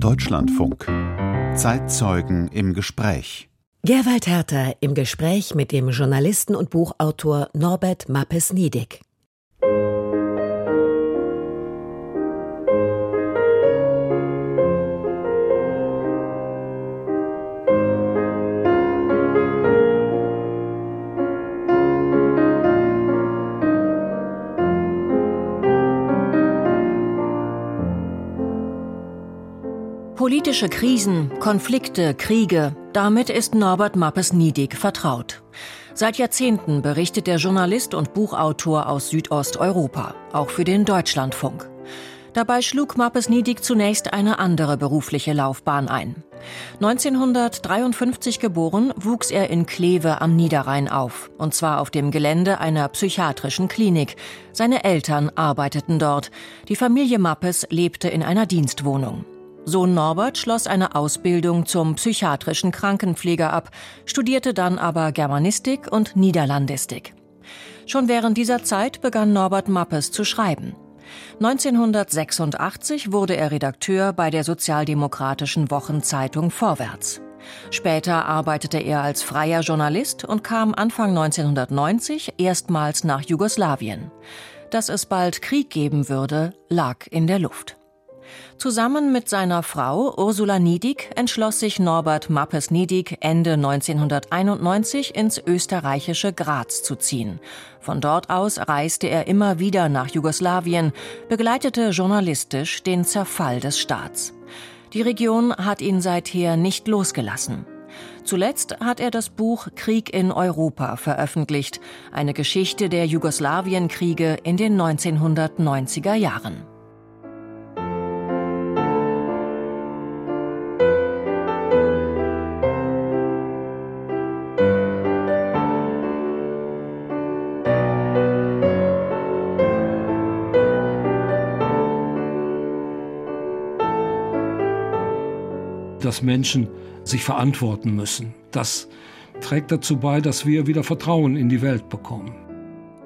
Deutschlandfunk. Zeitzeugen im Gespräch. Gerwald Herter im Gespräch mit dem Journalisten und Buchautor Norbert Mappes-Niedig. Politische Krisen, Konflikte, Kriege, damit ist Norbert Mappes-Niedig vertraut. Seit Jahrzehnten berichtet der Journalist und Buchautor aus Südosteuropa, auch für den Deutschlandfunk. Dabei schlug Mappes-Niedig zunächst eine andere berufliche Laufbahn ein. 1953 geboren, wuchs er in Kleve am Niederrhein auf, und zwar auf dem Gelände einer psychiatrischen Klinik. Seine Eltern arbeiteten dort. Die Familie Mappes lebte in einer Dienstwohnung. Sohn Norbert schloss eine Ausbildung zum psychiatrischen Krankenpfleger ab, studierte dann aber Germanistik und Niederlandistik. Schon während dieser Zeit begann Norbert Mappes zu schreiben. 1986 wurde er Redakteur bei der sozialdemokratischen Wochenzeitung Vorwärts. Später arbeitete er als freier Journalist und kam Anfang 1990 erstmals nach Jugoslawien. Dass es bald Krieg geben würde, lag in der Luft. Zusammen mit seiner Frau Ursula Niedig entschloss sich Norbert Mappes-Niedig Ende 1991 ins österreichische Graz zu ziehen. Von dort aus reiste er immer wieder nach Jugoslawien, begleitete journalistisch den Zerfall des Staats. Die Region hat ihn seither nicht losgelassen. Zuletzt hat er das Buch Krieg in Europa veröffentlicht, eine Geschichte der Jugoslawienkriege in den 1990er Jahren. Dass Menschen sich verantworten müssen. Das trägt dazu bei, dass wir wieder Vertrauen in die Welt bekommen.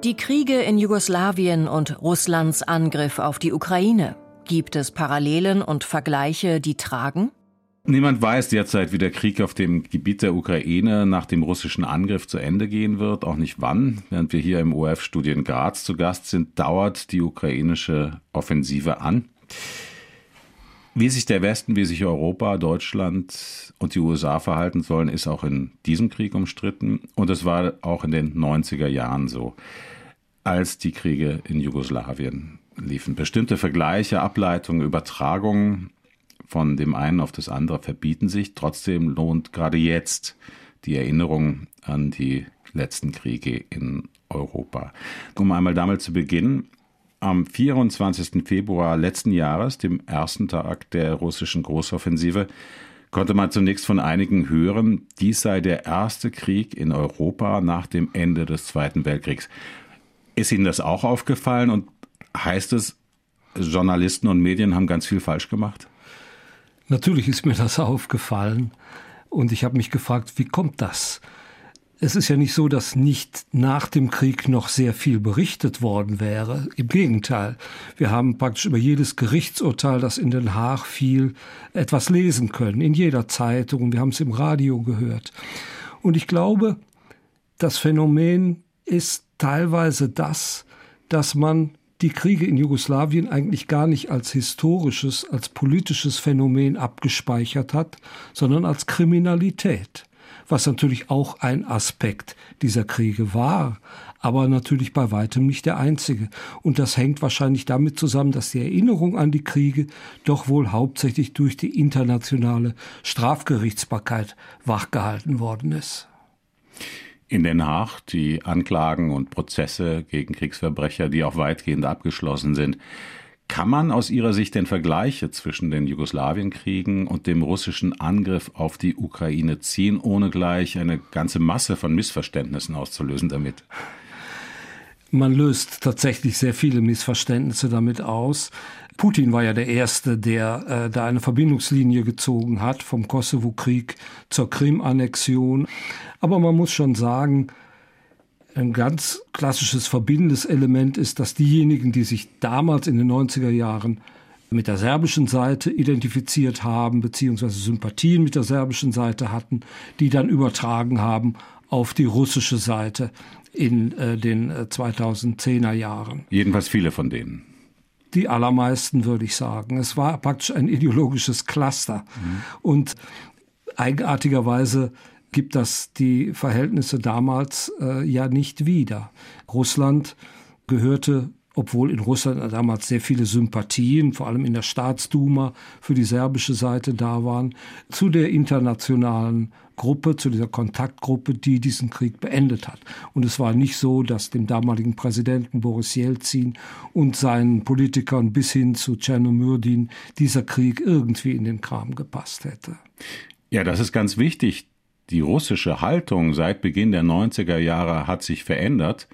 Die Kriege in Jugoslawien und Russlands Angriff auf die Ukraine. Gibt es Parallelen und Vergleiche, die tragen? Niemand weiß derzeit, wie der Krieg auf dem Gebiet der Ukraine nach dem russischen Angriff zu Ende gehen wird, auch nicht wann. Während wir hier im ORF-Studien Graz zu Gast sind, dauert die ukrainische Offensive an. Wie sich der Westen, wie sich Europa, Deutschland und die USA verhalten sollen, ist auch in diesem Krieg umstritten. Und es war auch in den 90er Jahren so, als die Kriege in Jugoslawien liefen. Bestimmte Vergleiche, Ableitungen, Übertragungen von dem einen auf das andere verbieten sich. Trotzdem lohnt gerade jetzt die Erinnerung an die letzten Kriege in Europa. Um einmal damit zu beginnen, am 24. Februar letzten Jahres, dem ersten Tag der russischen Großoffensive, konnte man zunächst von einigen hören, dies sei der erste Krieg in Europa nach dem Ende des Zweiten Weltkriegs. Ist Ihnen das auch aufgefallen und heißt es, Journalisten und Medien haben ganz viel falsch gemacht? Natürlich ist mir das aufgefallen und ich habe mich gefragt, wie kommt das? Es ist ja nicht so, dass nicht nach dem Krieg noch sehr viel berichtet worden wäre. Im Gegenteil. Wir haben praktisch über jedes Gerichtsurteil, das in Den Haag fiel, etwas lesen können. In jeder Zeitung. Wir haben es im Radio gehört. Und ich glaube, das Phänomen ist teilweise das, dass man die Kriege in Jugoslawien eigentlich gar nicht als historisches, als politisches Phänomen abgespeichert hat, sondern als Kriminalität was natürlich auch ein Aspekt dieser Kriege war, aber natürlich bei weitem nicht der einzige. Und das hängt wahrscheinlich damit zusammen, dass die Erinnerung an die Kriege doch wohl hauptsächlich durch die internationale Strafgerichtsbarkeit wachgehalten worden ist. In Den Haag die Anklagen und Prozesse gegen Kriegsverbrecher, die auch weitgehend abgeschlossen sind, kann man aus Ihrer Sicht denn Vergleiche zwischen den Jugoslawienkriegen und dem russischen Angriff auf die Ukraine ziehen, ohne gleich eine ganze Masse von Missverständnissen auszulösen damit? Man löst tatsächlich sehr viele Missverständnisse damit aus. Putin war ja der Erste, der äh, da eine Verbindungslinie gezogen hat vom Kosovo-Krieg zur Krim-Annexion. Aber man muss schon sagen, ein ganz klassisches verbindendes Element ist, dass diejenigen, die sich damals in den 90er Jahren mit der serbischen Seite identifiziert haben, beziehungsweise Sympathien mit der serbischen Seite hatten, die dann übertragen haben auf die russische Seite in äh, den äh, 2010er Jahren. Jedenfalls viele von denen. Die allermeisten, würde ich sagen. Es war praktisch ein ideologisches Cluster. Mhm. Und eigenartigerweise gibt das die Verhältnisse damals äh, ja nicht wieder. Russland gehörte obwohl in Russland damals sehr viele Sympathien, vor allem in der Staatsduma, für die serbische Seite da waren, zu der internationalen Gruppe, zu dieser Kontaktgruppe, die diesen Krieg beendet hat. Und es war nicht so, dass dem damaligen Präsidenten Boris Jelzin und seinen Politikern bis hin zu Tschernomyrdin dieser Krieg irgendwie in den Kram gepasst hätte. Ja, das ist ganz wichtig. Die russische Haltung seit Beginn der 90er Jahre hat sich verändert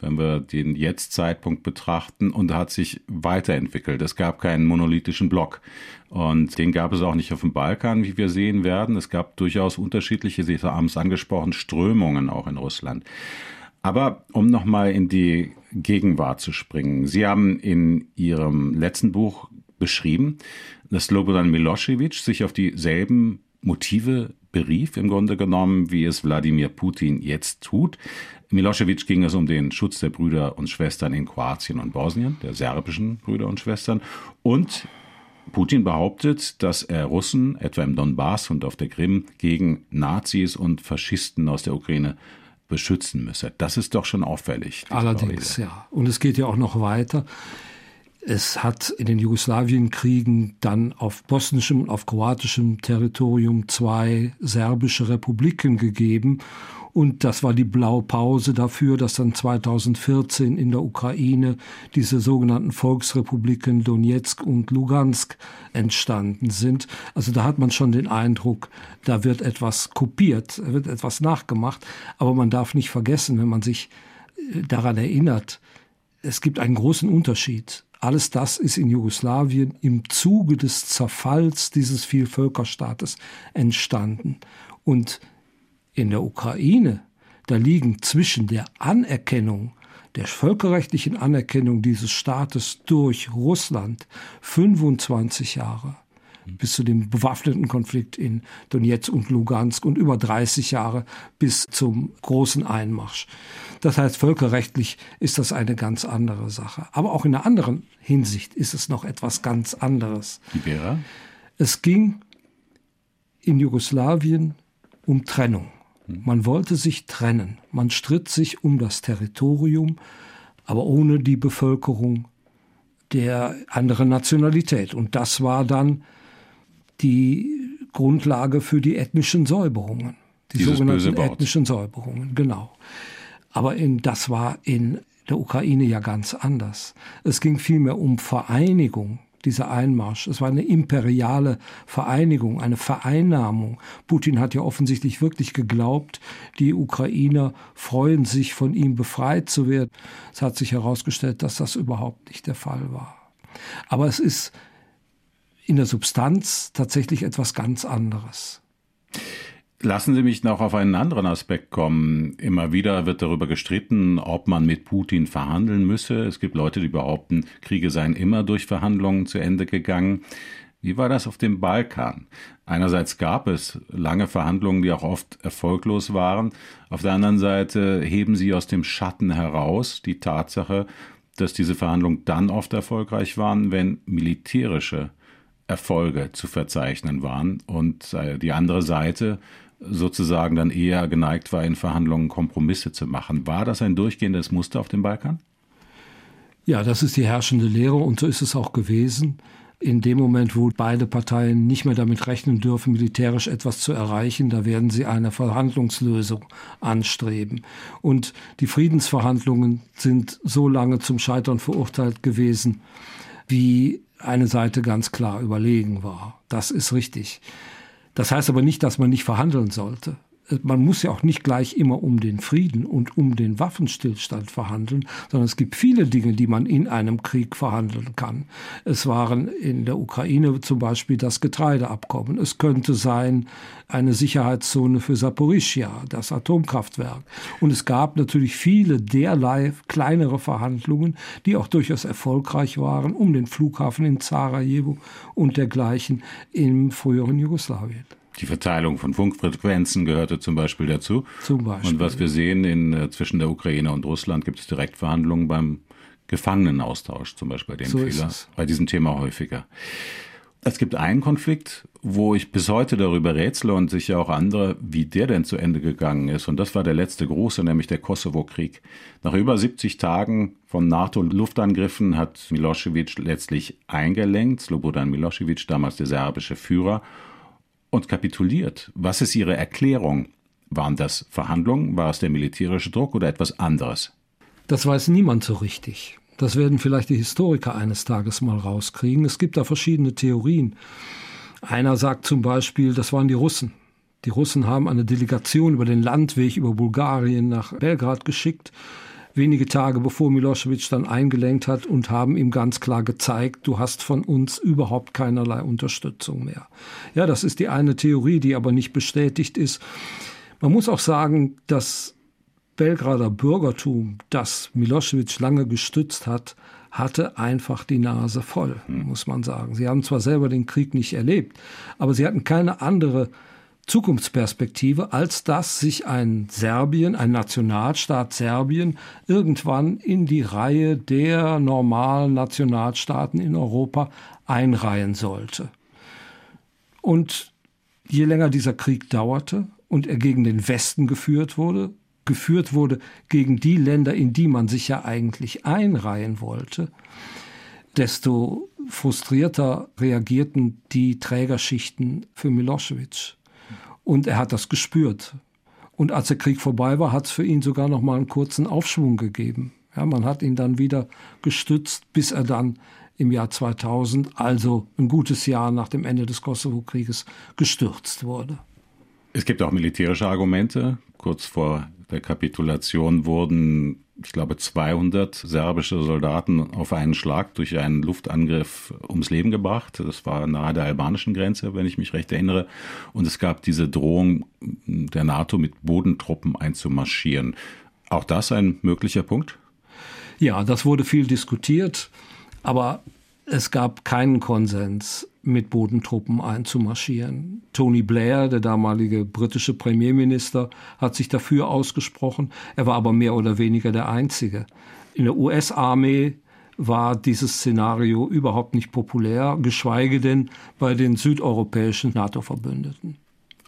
wenn wir den Jetzt-Zeitpunkt betrachten, und hat sich weiterentwickelt. Es gab keinen monolithischen Block. Und den gab es auch nicht auf dem Balkan, wie wir sehen werden. Es gab durchaus unterschiedliche, Sie haben es angesprochen, Strömungen auch in Russland. Aber um nochmal in die Gegenwart zu springen. Sie haben in Ihrem letzten Buch beschrieben, dass Slobodan Milosevic sich auf dieselben Motive berief, im Grunde genommen, wie es Wladimir Putin jetzt tut. Milosevic ging es um den Schutz der Brüder und Schwestern in Kroatien und Bosnien, der serbischen Brüder und Schwestern. Und Putin behauptet, dass er Russen, etwa im Donbass und auf der Krim, gegen Nazis und Faschisten aus der Ukraine beschützen müsse. Das ist doch schon auffällig. Allerdings, ja. Und es geht ja auch noch weiter. Es hat in den Jugoslawienkriegen dann auf bosnischem und auf kroatischem Territorium zwei serbische Republiken gegeben. Und das war die Blaupause dafür, dass dann 2014 in der Ukraine diese sogenannten Volksrepubliken Donetsk und Lugansk entstanden sind. Also da hat man schon den Eindruck, da wird etwas kopiert, wird etwas nachgemacht. Aber man darf nicht vergessen, wenn man sich äh, daran erinnert, es gibt einen großen Unterschied. Alles das ist in Jugoslawien im Zuge des Zerfalls dieses Vielvölkerstaates entstanden. Und in der Ukraine, da liegen zwischen der Anerkennung, der völkerrechtlichen Anerkennung dieses Staates durch Russland 25 Jahre bis zu dem bewaffneten Konflikt in Donetsk und Lugansk und über 30 Jahre bis zum großen Einmarsch. Das heißt, völkerrechtlich ist das eine ganz andere Sache. Aber auch in einer anderen Hinsicht ist es noch etwas ganz anderes. Wie wäre? Es ging in Jugoslawien um Trennung. Man wollte sich trennen. Man stritt sich um das Territorium, aber ohne die Bevölkerung der anderen Nationalität. Und das war dann die Grundlage für die ethnischen Säuberungen. Die Dieses sogenannten ethnischen Säuberungen, genau. Aber in, das war in der Ukraine ja ganz anders. Es ging vielmehr um Vereinigung dieser Einmarsch. Es war eine imperiale Vereinigung, eine Vereinnahmung. Putin hat ja offensichtlich wirklich geglaubt, die Ukrainer freuen sich, von ihm befreit zu werden. Es hat sich herausgestellt, dass das überhaupt nicht der Fall war. Aber es ist in der Substanz tatsächlich etwas ganz anderes. Lassen Sie mich noch auf einen anderen Aspekt kommen. Immer wieder wird darüber gestritten, ob man mit Putin verhandeln müsse. Es gibt Leute, die behaupten, Kriege seien immer durch Verhandlungen zu Ende gegangen. Wie war das auf dem Balkan? Einerseits gab es lange Verhandlungen, die auch oft erfolglos waren. Auf der anderen Seite heben sie aus dem Schatten heraus die Tatsache, dass diese Verhandlungen dann oft erfolgreich waren, wenn militärische Erfolge zu verzeichnen waren und äh, die andere Seite sozusagen dann eher geneigt war, in Verhandlungen Kompromisse zu machen. War das ein durchgehendes Muster auf dem Balkan? Ja, das ist die herrschende Lehre und so ist es auch gewesen. In dem Moment, wo beide Parteien nicht mehr damit rechnen dürfen, militärisch etwas zu erreichen, da werden sie eine Verhandlungslösung anstreben. Und die Friedensverhandlungen sind so lange zum Scheitern verurteilt gewesen, wie eine Seite ganz klar überlegen war. Das ist richtig. Das heißt aber nicht, dass man nicht verhandeln sollte. Man muss ja auch nicht gleich immer um den Frieden und um den Waffenstillstand verhandeln, sondern es gibt viele Dinge, die man in einem Krieg verhandeln kann. Es waren in der Ukraine zum Beispiel das Getreideabkommen. Es könnte sein eine Sicherheitszone für Saporischia, das Atomkraftwerk. Und es gab natürlich viele derlei kleinere Verhandlungen, die auch durchaus erfolgreich waren, um den Flughafen in Sarajevo und dergleichen im früheren Jugoslawien. Die Verteilung von Funkfrequenzen gehörte zum Beispiel dazu. Zum Beispiel. Und was wir sehen, in, äh, zwischen der Ukraine und Russland gibt es Direktverhandlungen beim Gefangenenaustausch, zum Beispiel bei dem So Fehler, bei diesem Thema häufiger. Es gibt einen Konflikt, wo ich bis heute darüber rätsle und sicher auch andere, wie der denn zu Ende gegangen ist. Und das war der letzte große, nämlich der Kosovo-Krieg. Nach über 70 Tagen von NATO-Luftangriffen hat Milosevic letztlich eingelenkt, Slobodan Milosevic, damals der serbische Führer, und kapituliert. Was ist Ihre Erklärung? Waren das Verhandlungen? War es der militärische Druck oder etwas anderes? Das weiß niemand so richtig. Das werden vielleicht die Historiker eines Tages mal rauskriegen. Es gibt da verschiedene Theorien. Einer sagt zum Beispiel, das waren die Russen. Die Russen haben eine Delegation über den Landweg über Bulgarien nach Belgrad geschickt, wenige Tage bevor Milosevic dann eingelenkt hat und haben ihm ganz klar gezeigt, du hast von uns überhaupt keinerlei Unterstützung mehr. Ja, das ist die eine Theorie, die aber nicht bestätigt ist. Man muss auch sagen, dass Belgrader Bürgertum, das Milosevic lange gestützt hat, hatte einfach die Nase voll, muss man sagen. Sie haben zwar selber den Krieg nicht erlebt, aber sie hatten keine andere Zukunftsperspektive, als dass sich ein Serbien, ein Nationalstaat Serbien, irgendwann in die Reihe der normalen Nationalstaaten in Europa einreihen sollte. Und je länger dieser Krieg dauerte und er gegen den Westen geführt wurde, geführt wurde gegen die Länder, in die man sich ja eigentlich einreihen wollte, desto frustrierter reagierten die Trägerschichten für Milosevic. Und er hat das gespürt. Und als der Krieg vorbei war, hat es für ihn sogar noch mal einen kurzen Aufschwung gegeben. Ja, man hat ihn dann wieder gestützt, bis er dann im Jahr 2000, also ein gutes Jahr nach dem Ende des Kosovo-Krieges, gestürzt wurde. Es gibt auch militärische Argumente. Kurz vor der Kapitulation wurden, ich glaube, 200 serbische Soldaten auf einen Schlag durch einen Luftangriff ums Leben gebracht. Das war nahe der albanischen Grenze, wenn ich mich recht erinnere. Und es gab diese Drohung der NATO mit Bodentruppen einzumarschieren. Auch das ein möglicher Punkt? Ja, das wurde viel diskutiert, aber es gab keinen Konsens, mit Bodentruppen einzumarschieren. Tony Blair, der damalige britische Premierminister, hat sich dafür ausgesprochen. Er war aber mehr oder weniger der Einzige. In der US-Armee war dieses Szenario überhaupt nicht populär, geschweige denn bei den südeuropäischen NATO-Verbündeten.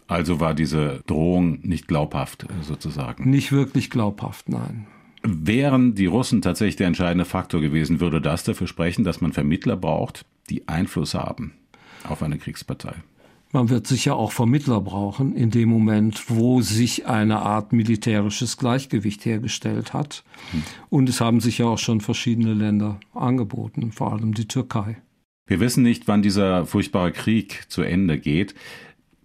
Also war diese Drohung nicht glaubhaft sozusagen? Nicht wirklich glaubhaft, nein. Wären die Russen tatsächlich der entscheidende Faktor gewesen, würde das dafür sprechen, dass man Vermittler braucht, die Einfluss haben auf eine Kriegspartei? Man wird sicher auch Vermittler brauchen in dem Moment, wo sich eine Art militärisches Gleichgewicht hergestellt hat. Hm. Und es haben sich ja auch schon verschiedene Länder angeboten, vor allem die Türkei. Wir wissen nicht, wann dieser furchtbare Krieg zu Ende geht.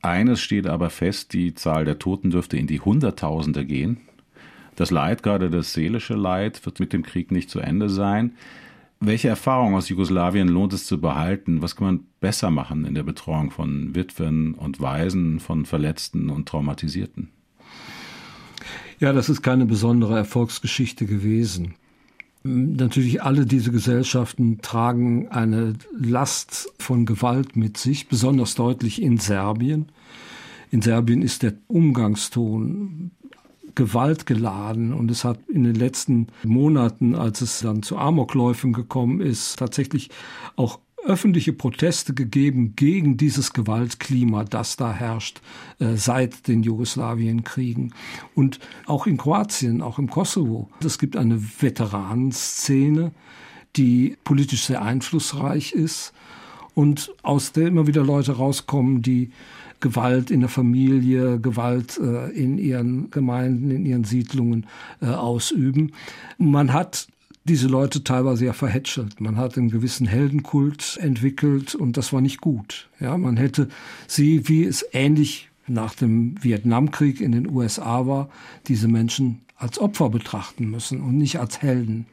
Eines steht aber fest, die Zahl der Toten dürfte in die Hunderttausende gehen. Das Leid, gerade das seelische Leid, wird mit dem Krieg nicht zu Ende sein. Welche Erfahrung aus Jugoslawien lohnt es zu behalten? Was kann man besser machen in der Betreuung von Witwen und Waisen, von Verletzten und Traumatisierten? Ja, das ist keine besondere Erfolgsgeschichte gewesen. Natürlich alle diese Gesellschaften tragen eine Last von Gewalt mit sich, besonders deutlich in Serbien. In Serbien ist der Umgangston gewaltgeladen und es hat in den letzten Monaten, als es dann zu Amokläufen gekommen ist, tatsächlich auch öffentliche Proteste gegeben gegen dieses Gewaltklima, das da herrscht äh, seit den Jugoslawienkriegen. Und auch in Kroatien, auch im Kosovo. Es gibt eine Veteranenszene, die politisch sehr einflussreich ist und aus der immer wieder Leute rauskommen, die Gewalt in der Familie, Gewalt äh, in ihren Gemeinden, in ihren Siedlungen äh, ausüben. Man hat diese Leute teilweise ja verhätschelt. Man hat einen gewissen Heldenkult entwickelt und das war nicht gut. Ja, man hätte sie, wie es ähnlich nach dem Vietnamkrieg in den USA war, diese Menschen als Opfer betrachten müssen und nicht als Helden.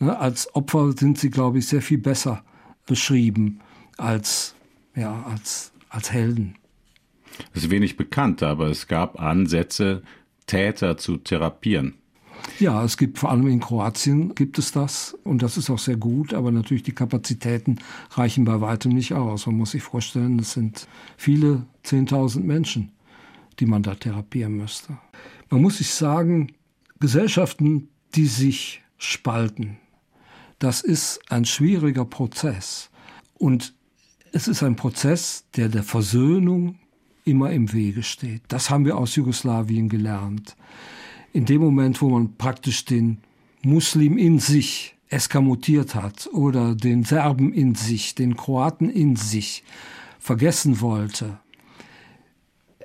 Ne, als Opfer sind sie, glaube ich, sehr viel besser beschrieben als, ja, als, als Helden. Ist wenig bekannt, aber es gab Ansätze, Täter zu therapieren. Ja, es gibt vor allem in Kroatien gibt es das und das ist auch sehr gut, aber natürlich die Kapazitäten reichen bei weitem nicht aus. Man muss sich vorstellen, es sind viele 10.000 Menschen, die man da therapieren müsste. Man muss sich sagen, Gesellschaften, die sich spalten, das ist ein schwieriger Prozess und es ist ein Prozess, der der Versöhnung immer im Wege steht. Das haben wir aus Jugoslawien gelernt in dem Moment, wo man praktisch den Muslim in sich eskamotiert hat oder den Serben in sich, den Kroaten in sich vergessen wollte,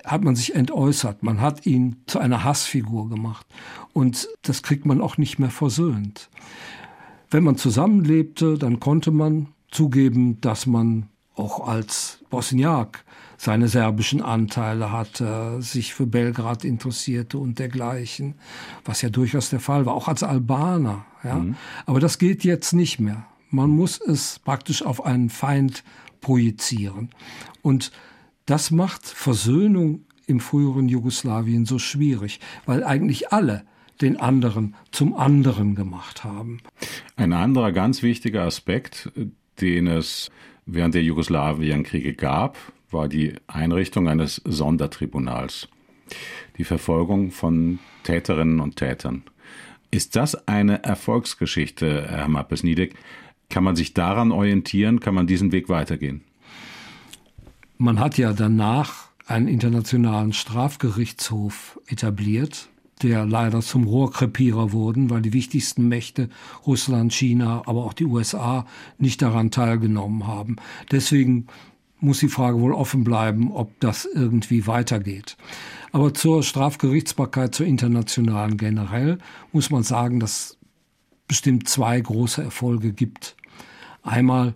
hat man sich entäußert. Man hat ihn zu einer Hassfigur gemacht. Und das kriegt man auch nicht mehr versöhnt. Wenn man zusammenlebte, dann konnte man zugeben, dass man auch als Bosniak seine serbischen Anteile hatte, sich für Belgrad interessierte und dergleichen, was ja durchaus der Fall war, auch als Albaner. Ja? Mhm. Aber das geht jetzt nicht mehr. Man muss es praktisch auf einen Feind projizieren. Und das macht Versöhnung im früheren Jugoslawien so schwierig, weil eigentlich alle den anderen zum anderen gemacht haben. Ein anderer ganz wichtiger Aspekt, den es während der Jugoslawienkriege gab, war die Einrichtung eines Sondertribunals. Die Verfolgung von Täterinnen und Tätern. Ist das eine Erfolgsgeschichte, Herr Mappes-Niedek? Kann man sich daran orientieren? Kann man diesen Weg weitergehen? Man hat ja danach einen internationalen Strafgerichtshof etabliert, der leider zum Rohrkrepierer wurden, weil die wichtigsten Mächte Russland, China, aber auch die USA nicht daran teilgenommen haben. Deswegen muss die Frage wohl offen bleiben, ob das irgendwie weitergeht. Aber zur Strafgerichtsbarkeit, zur internationalen generell, muss man sagen, dass bestimmt zwei große Erfolge gibt. Einmal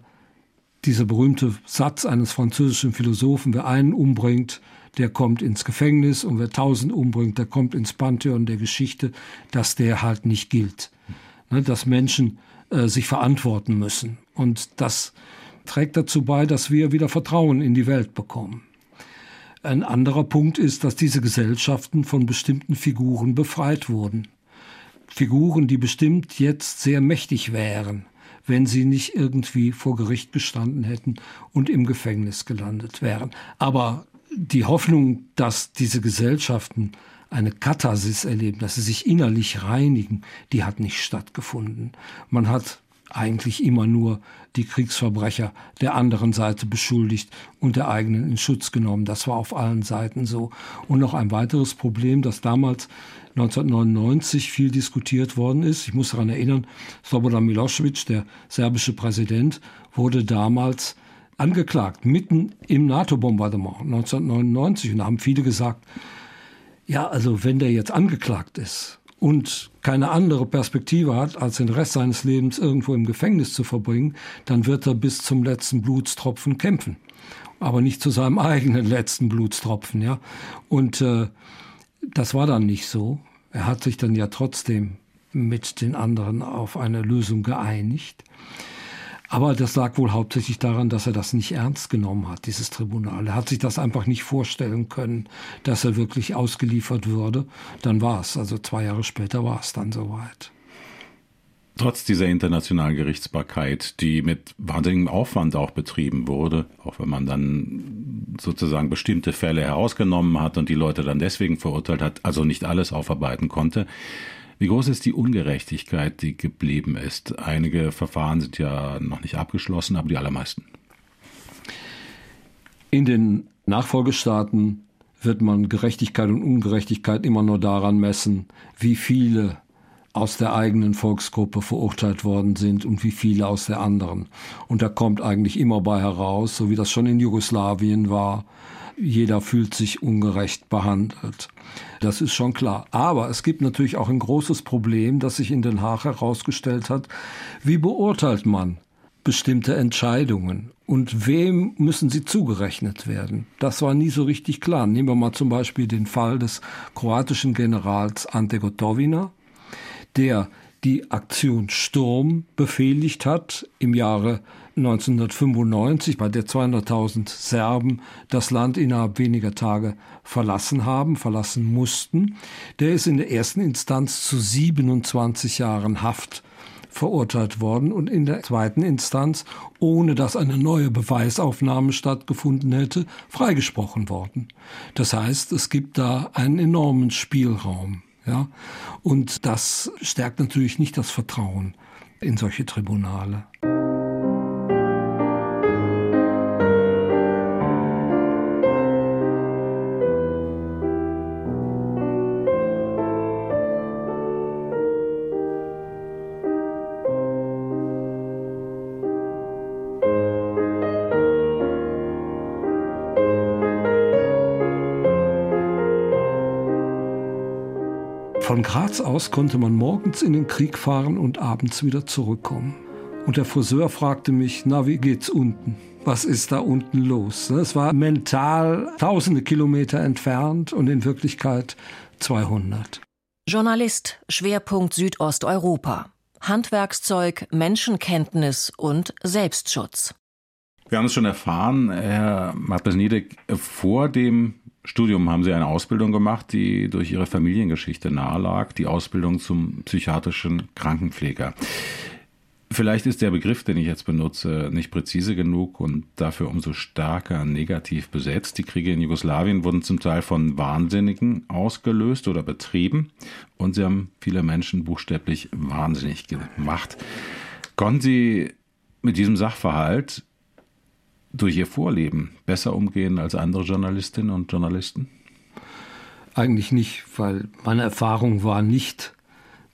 dieser berühmte Satz eines französischen Philosophen, wer einen umbringt, der kommt ins Gefängnis und wer tausend umbringt, der kommt ins Pantheon der Geschichte, dass der halt nicht gilt. Ne, dass Menschen äh, sich verantworten müssen. Und das trägt dazu bei, dass wir wieder Vertrauen in die Welt bekommen. Ein anderer Punkt ist, dass diese Gesellschaften von bestimmten Figuren befreit wurden. Figuren, die bestimmt jetzt sehr mächtig wären, wenn sie nicht irgendwie vor Gericht gestanden hätten und im Gefängnis gelandet wären. Aber die Hoffnung, dass diese Gesellschaften eine Katharsis erleben, dass sie sich innerlich reinigen, die hat nicht stattgefunden. Man hat eigentlich immer nur die Kriegsverbrecher der anderen Seite beschuldigt und der eigenen in Schutz genommen. Das war auf allen Seiten so. Und noch ein weiteres Problem, das damals 1999 viel diskutiert worden ist. Ich muss daran erinnern, Slobodan Milosevic, der serbische Präsident, wurde damals angeklagt, mitten im NATO-Bombardement 1999. Und da haben viele gesagt, ja, also wenn der jetzt angeklagt ist und keine andere Perspektive hat, als den Rest seines Lebens irgendwo im Gefängnis zu verbringen, dann wird er bis zum letzten Blutstropfen kämpfen. Aber nicht zu seinem eigenen letzten Blutstropfen, ja. Und äh, das war dann nicht so. Er hat sich dann ja trotzdem mit den anderen auf eine Lösung geeinigt. Aber das lag wohl hauptsächlich daran, dass er das nicht ernst genommen hat, dieses Tribunal. Er hat sich das einfach nicht vorstellen können, dass er wirklich ausgeliefert würde. Dann war es, also zwei Jahre später war es dann soweit. Trotz dieser internationalen Gerichtsbarkeit, die mit wahnsinnigem Aufwand auch betrieben wurde, auch wenn man dann sozusagen bestimmte Fälle herausgenommen hat und die Leute dann deswegen verurteilt hat, also nicht alles aufarbeiten konnte, wie groß ist die Ungerechtigkeit, die geblieben ist? Einige Verfahren sind ja noch nicht abgeschlossen, aber die allermeisten. In den Nachfolgestaaten wird man Gerechtigkeit und Ungerechtigkeit immer nur daran messen, wie viele aus der eigenen Volksgruppe verurteilt worden sind und wie viele aus der anderen. Und da kommt eigentlich immer bei heraus, so wie das schon in Jugoslawien war, jeder fühlt sich ungerecht behandelt. Das ist schon klar. Aber es gibt natürlich auch ein großes Problem, das sich in Den Haag herausgestellt hat. Wie beurteilt man bestimmte Entscheidungen und wem müssen sie zugerechnet werden? Das war nie so richtig klar. Nehmen wir mal zum Beispiel den Fall des kroatischen Generals Ante Gotovina, der die Aktion Sturm befehligt hat im Jahre 1995, bei der 200.000 Serben das Land innerhalb weniger Tage verlassen haben, verlassen mussten. Der ist in der ersten Instanz zu 27 Jahren Haft verurteilt worden und in der zweiten Instanz, ohne dass eine neue Beweisaufnahme stattgefunden hätte, freigesprochen worden. Das heißt, es gibt da einen enormen Spielraum. Ja? Und das stärkt natürlich nicht das Vertrauen in solche Tribunale. Graz aus konnte man morgens in den Krieg fahren und abends wieder zurückkommen. Und der Friseur fragte mich, na, wie geht's unten? Was ist da unten los? Es war mental tausende Kilometer entfernt und in Wirklichkeit 200. Journalist, Schwerpunkt Südosteuropa. Handwerkszeug, Menschenkenntnis und Selbstschutz. Wir haben es schon erfahren, Herr Matesniedek, vor dem Studium haben Sie eine Ausbildung gemacht, die durch Ihre Familiengeschichte nahelag, die Ausbildung zum psychiatrischen Krankenpfleger. Vielleicht ist der Begriff, den ich jetzt benutze, nicht präzise genug und dafür umso stärker negativ besetzt. Die Kriege in Jugoslawien wurden zum Teil von Wahnsinnigen ausgelöst oder betrieben und sie haben viele Menschen buchstäblich wahnsinnig gemacht. Konnten Sie mit diesem Sachverhalt durch ihr Vorleben besser umgehen als andere Journalistinnen und Journalisten? Eigentlich nicht, weil meine Erfahrung war nicht,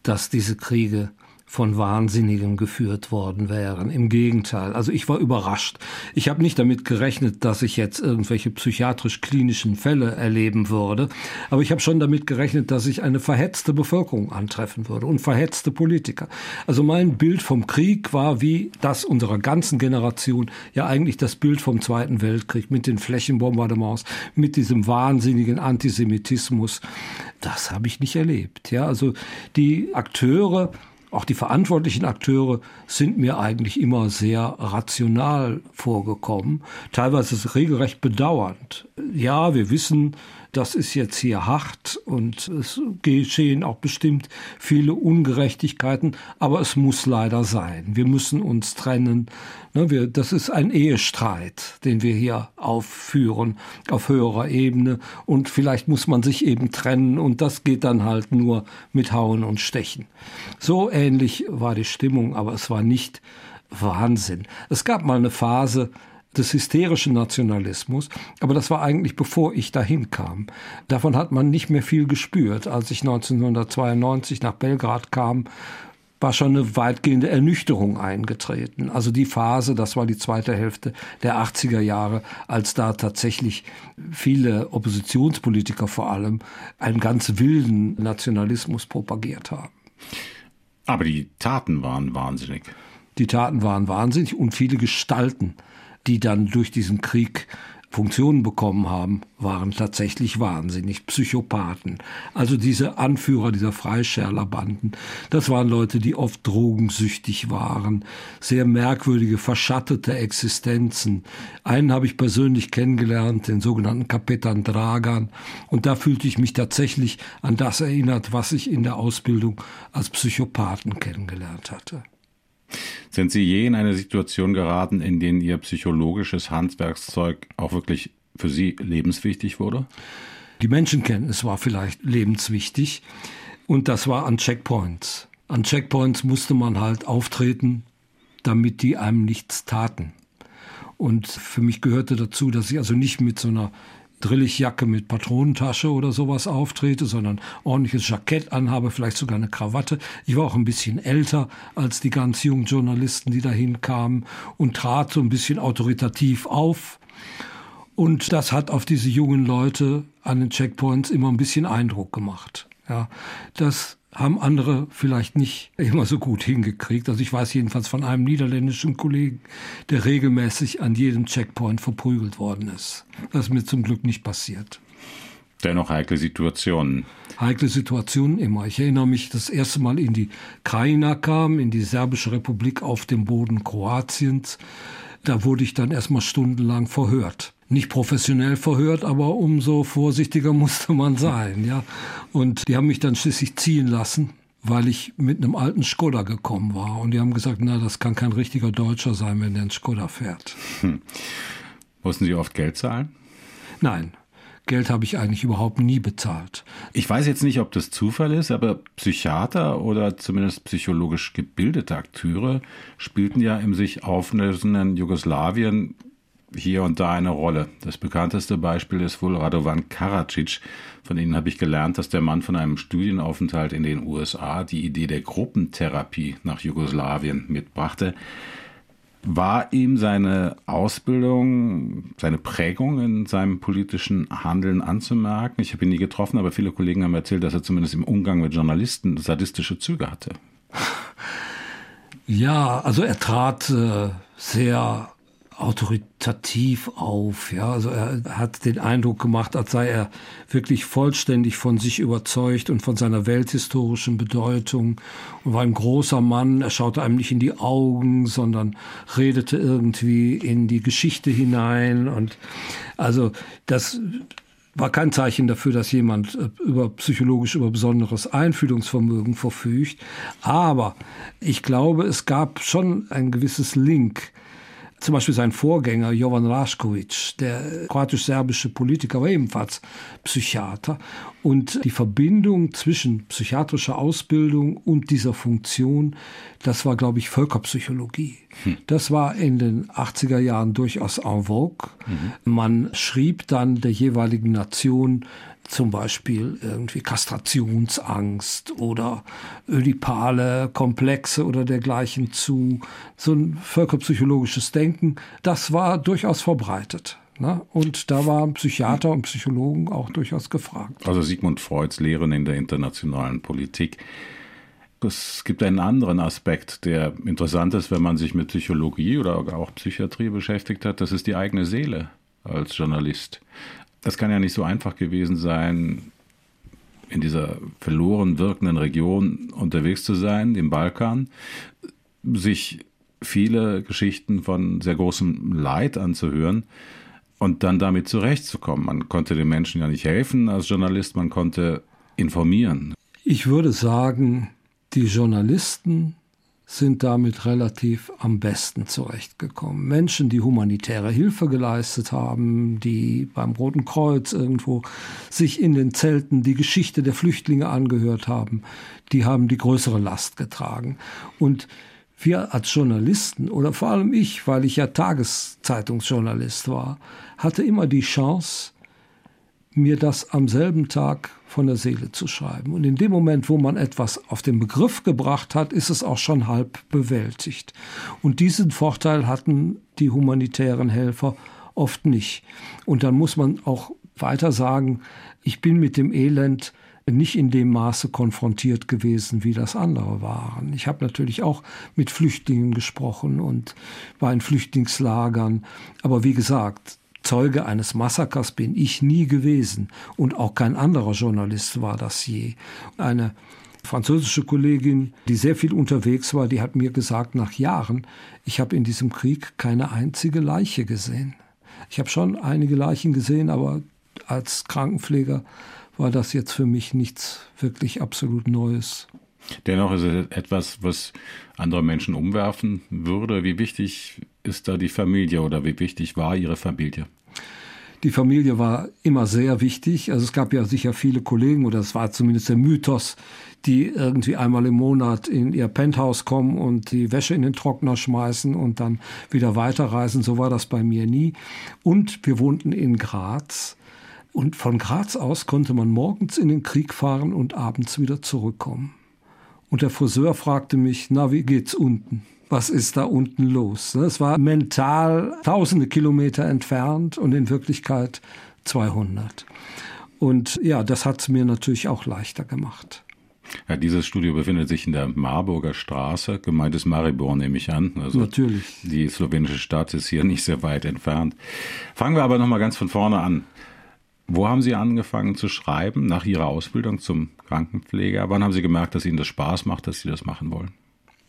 dass diese Kriege von Wahnsinnigen geführt worden wären. Im Gegenteil. Also ich war überrascht. Ich habe nicht damit gerechnet, dass ich jetzt irgendwelche psychiatrisch-klinischen Fälle erleben würde. Aber ich habe schon damit gerechnet, dass ich eine verhetzte Bevölkerung antreffen würde und verhetzte Politiker. Also mein Bild vom Krieg war wie das unserer ganzen Generation ja eigentlich das Bild vom Zweiten Weltkrieg mit den Flächenbombardements, mit diesem wahnsinnigen Antisemitismus. Das habe ich nicht erlebt. Ja, also die Akteure auch die verantwortlichen Akteure sind mir eigentlich immer sehr rational vorgekommen, teilweise regelrecht bedauernd. Ja, wir wissen, das ist jetzt hier hart und es geschehen auch bestimmt viele Ungerechtigkeiten, aber es muss leider sein. Wir müssen uns trennen. Ne, das ist ein Ehestreit, den wir hier aufführen auf höherer Ebene und vielleicht muss man sich eben trennen und das geht dann halt nur mit Hauen und Stechen. So ähnlich war die Stimmung, aber es war nicht Wahnsinn. Es gab mal eine Phase, des hysterischen Nationalismus. Aber das war eigentlich bevor ich dahin kam. Davon hat man nicht mehr viel gespürt. Als ich 1992 nach Belgrad kam, war schon eine weitgehende Ernüchterung eingetreten. Also die Phase, das war die zweite Hälfte der 80er Jahre, als da tatsächlich viele Oppositionspolitiker vor allem einen ganz wilden Nationalismus propagiert haben. Aber die Taten waren wahnsinnig. Die Taten waren wahnsinnig und viele Gestalten die dann durch diesen Krieg Funktionen bekommen haben, waren tatsächlich wahnsinnig Psychopathen. Also diese Anführer dieser Freischärlerbanden, das waren Leute, die oft drogensüchtig waren, sehr merkwürdige, verschattete Existenzen. Einen habe ich persönlich kennengelernt, den sogenannten Kapitan Dragan, und da fühlte ich mich tatsächlich an das erinnert, was ich in der Ausbildung als Psychopathen kennengelernt hatte. Sind Sie je in eine Situation geraten, in denen Ihr psychologisches Handwerkszeug auch wirklich für Sie lebenswichtig wurde? Die Menschenkenntnis war vielleicht lebenswichtig und das war an Checkpoints. An Checkpoints musste man halt auftreten, damit die einem nichts taten. Und für mich gehörte dazu, dass ich also nicht mit so einer Drilligjacke mit Patronentasche oder sowas auftrete, sondern ordentliches Jackett anhabe, vielleicht sogar eine Krawatte. Ich war auch ein bisschen älter als die ganz jungen Journalisten, die dahin kamen und trat so ein bisschen autoritativ auf. Und das hat auf diese jungen Leute an den Checkpoints immer ein bisschen Eindruck gemacht. Ja, das haben andere vielleicht nicht immer so gut hingekriegt. Also ich weiß jedenfalls von einem niederländischen Kollegen, der regelmäßig an jedem Checkpoint verprügelt worden ist. Das ist mir zum Glück nicht passiert. Dennoch heikle Situationen. Heikle Situationen immer. Ich erinnere mich, das erste Mal in die Krajina kam, in die serbische Republik auf dem Boden Kroatiens. Da wurde ich dann erstmal stundenlang verhört nicht professionell verhört, aber umso vorsichtiger musste man sein, ja. Und die haben mich dann schließlich ziehen lassen, weil ich mit einem alten Skoda gekommen war. Und die haben gesagt, na, das kann kein richtiger Deutscher sein, wenn der einen Skoda fährt. Hm. Mussten Sie oft Geld zahlen? Nein. Geld habe ich eigentlich überhaupt nie bezahlt. Ich weiß jetzt nicht, ob das Zufall ist, aber Psychiater oder zumindest psychologisch gebildete Akteure spielten ja im sich auflösenden Jugoslawien hier und da eine Rolle. Das bekannteste Beispiel ist wohl Radovan Karadzic. Von ihnen habe ich gelernt, dass der Mann von einem Studienaufenthalt in den USA die Idee der Gruppentherapie nach Jugoslawien mitbrachte. War ihm seine Ausbildung, seine Prägung in seinem politischen Handeln anzumerken? Ich habe ihn nie getroffen, aber viele Kollegen haben erzählt, dass er zumindest im Umgang mit Journalisten sadistische Züge hatte. Ja, also er trat äh, sehr autoritativ auf. Ja, also er hat den Eindruck gemacht, als sei er wirklich vollständig von sich überzeugt und von seiner welthistorischen Bedeutung und war ein großer Mann. Er schaute einem nicht in die Augen, sondern redete irgendwie in die Geschichte hinein und also das war kein Zeichen dafür, dass jemand äh, über psychologisch über besonderes Einfühlungsvermögen verfügt. Aber ich glaube, es gab schon ein gewisses Link zum Beispiel sein Vorgänger Jovan Rašković, der kroatisch-serbische Politiker, war ebenfalls Psychiater. Und die Verbindung zwischen psychiatrischer Ausbildung und dieser Funktion, das war, glaube ich, Völkerpsychologie. Hm. Das war in den 80er Jahren durchaus en vogue. Mhm. Man schrieb dann der jeweiligen Nation zum Beispiel irgendwie Kastrationsangst oder ödipale Komplexe oder dergleichen zu. So ein völkerpsychologisches Denken, das war durchaus verbreitet. Ne? Und da waren Psychiater und Psychologen auch durchaus gefragt. Also Sigmund Freuds Lehren in der internationalen Politik. Es gibt einen anderen Aspekt, der interessant ist, wenn man sich mit Psychologie oder auch Psychiatrie beschäftigt hat. Das ist die eigene Seele als Journalist das kann ja nicht so einfach gewesen sein, in dieser verloren wirkenden Region unterwegs zu sein, dem Balkan, sich viele Geschichten von sehr großem Leid anzuhören und dann damit zurechtzukommen. Man konnte den Menschen ja nicht helfen als Journalist, man konnte informieren. Ich würde sagen, die Journalisten sind damit relativ am besten zurechtgekommen. Menschen, die humanitäre Hilfe geleistet haben, die beim Roten Kreuz irgendwo sich in den Zelten die Geschichte der Flüchtlinge angehört haben, die haben die größere Last getragen. Und wir als Journalisten oder vor allem ich, weil ich ja Tageszeitungsjournalist war, hatte immer die Chance, mir das am selben Tag von der Seele zu schreiben. Und in dem Moment, wo man etwas auf den Begriff gebracht hat, ist es auch schon halb bewältigt. Und diesen Vorteil hatten die humanitären Helfer oft nicht. Und dann muss man auch weiter sagen, ich bin mit dem Elend nicht in dem Maße konfrontiert gewesen, wie das andere waren. Ich habe natürlich auch mit Flüchtlingen gesprochen und war in Flüchtlingslagern. Aber wie gesagt, Zeuge eines Massakers bin ich nie gewesen und auch kein anderer Journalist war das je. Eine französische Kollegin, die sehr viel unterwegs war, die hat mir gesagt nach Jahren, ich habe in diesem Krieg keine einzige Leiche gesehen. Ich habe schon einige Leichen gesehen, aber als Krankenpfleger war das jetzt für mich nichts wirklich absolut Neues. Dennoch ist es etwas, was andere Menschen umwerfen würde. Wie wichtig ist da die Familie oder wie wichtig war Ihre Familie? Die Familie war immer sehr wichtig. Also es gab ja sicher viele Kollegen, oder es war zumindest der Mythos, die irgendwie einmal im Monat in ihr Penthouse kommen und die Wäsche in den Trockner schmeißen und dann wieder weiterreisen. So war das bei mir nie. Und wir wohnten in Graz. Und von Graz aus konnte man morgens in den Krieg fahren und abends wieder zurückkommen. Und der Friseur fragte mich, na, wie geht's unten? Was ist da unten los? Es war mental tausende Kilometer entfernt und in Wirklichkeit 200. Und ja, das hat es mir natürlich auch leichter gemacht. Ja, dieses Studio befindet sich in der Marburger Straße. Gemeint ist Maribor, nehme ich an. Also Natürlich. Die slowenische Stadt ist hier nicht sehr weit entfernt. Fangen wir aber nochmal ganz von vorne an. Wo haben Sie angefangen zu schreiben nach Ihrer Ausbildung zum Krankenpfleger? Wann haben Sie gemerkt, dass Ihnen das Spaß macht, dass Sie das machen wollen?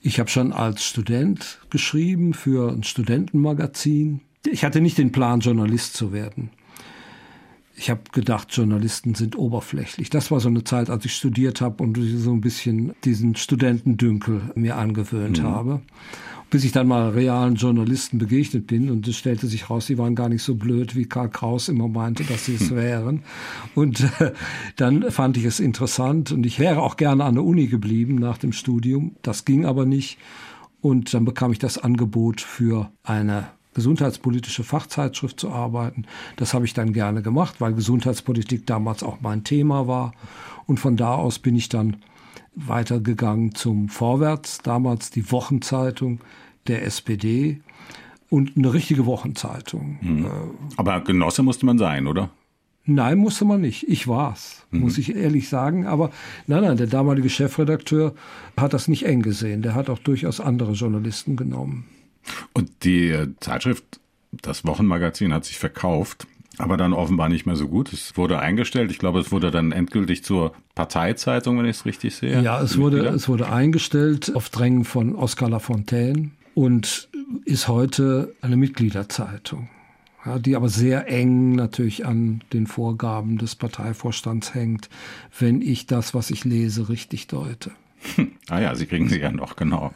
Ich habe schon als Student geschrieben für ein Studentenmagazin. Ich hatte nicht den Plan, Journalist zu werden. Ich habe gedacht, Journalisten sind oberflächlich. Das war so eine Zeit, als ich studiert habe und so ein bisschen diesen Studentendünkel mir angewöhnt mhm. habe bis ich dann mal realen Journalisten begegnet bin und es stellte sich raus, sie waren gar nicht so blöd, wie Karl Kraus immer meinte, dass sie es wären. Und äh, dann fand ich es interessant und ich wäre auch gerne an der Uni geblieben nach dem Studium. Das ging aber nicht. Und dann bekam ich das Angebot für eine gesundheitspolitische Fachzeitschrift zu arbeiten. Das habe ich dann gerne gemacht, weil Gesundheitspolitik damals auch mein Thema war. Und von da aus bin ich dann weitergegangen zum Vorwärts, damals die Wochenzeitung der SPD und eine richtige Wochenzeitung. Mhm. Aber Genosse musste man sein, oder? Nein, musste man nicht. Ich war's, mhm. muss ich ehrlich sagen. Aber nein, nein, der damalige Chefredakteur hat das nicht eng gesehen. Der hat auch durchaus andere Journalisten genommen. Und die Zeitschrift, das Wochenmagazin, hat sich verkauft aber dann offenbar nicht mehr so gut. Es wurde eingestellt. Ich glaube, es wurde dann endgültig zur Parteizeitung, wenn ich es richtig sehe. Ja, es wurde, es wurde eingestellt auf Drängen von Oskar Lafontaine und ist heute eine Mitgliederzeitung. Ja, die aber sehr eng natürlich an den Vorgaben des Parteivorstands hängt, wenn ich das, was ich lese, richtig deute. Ah ja, Sie kriegen sie ja noch, genau.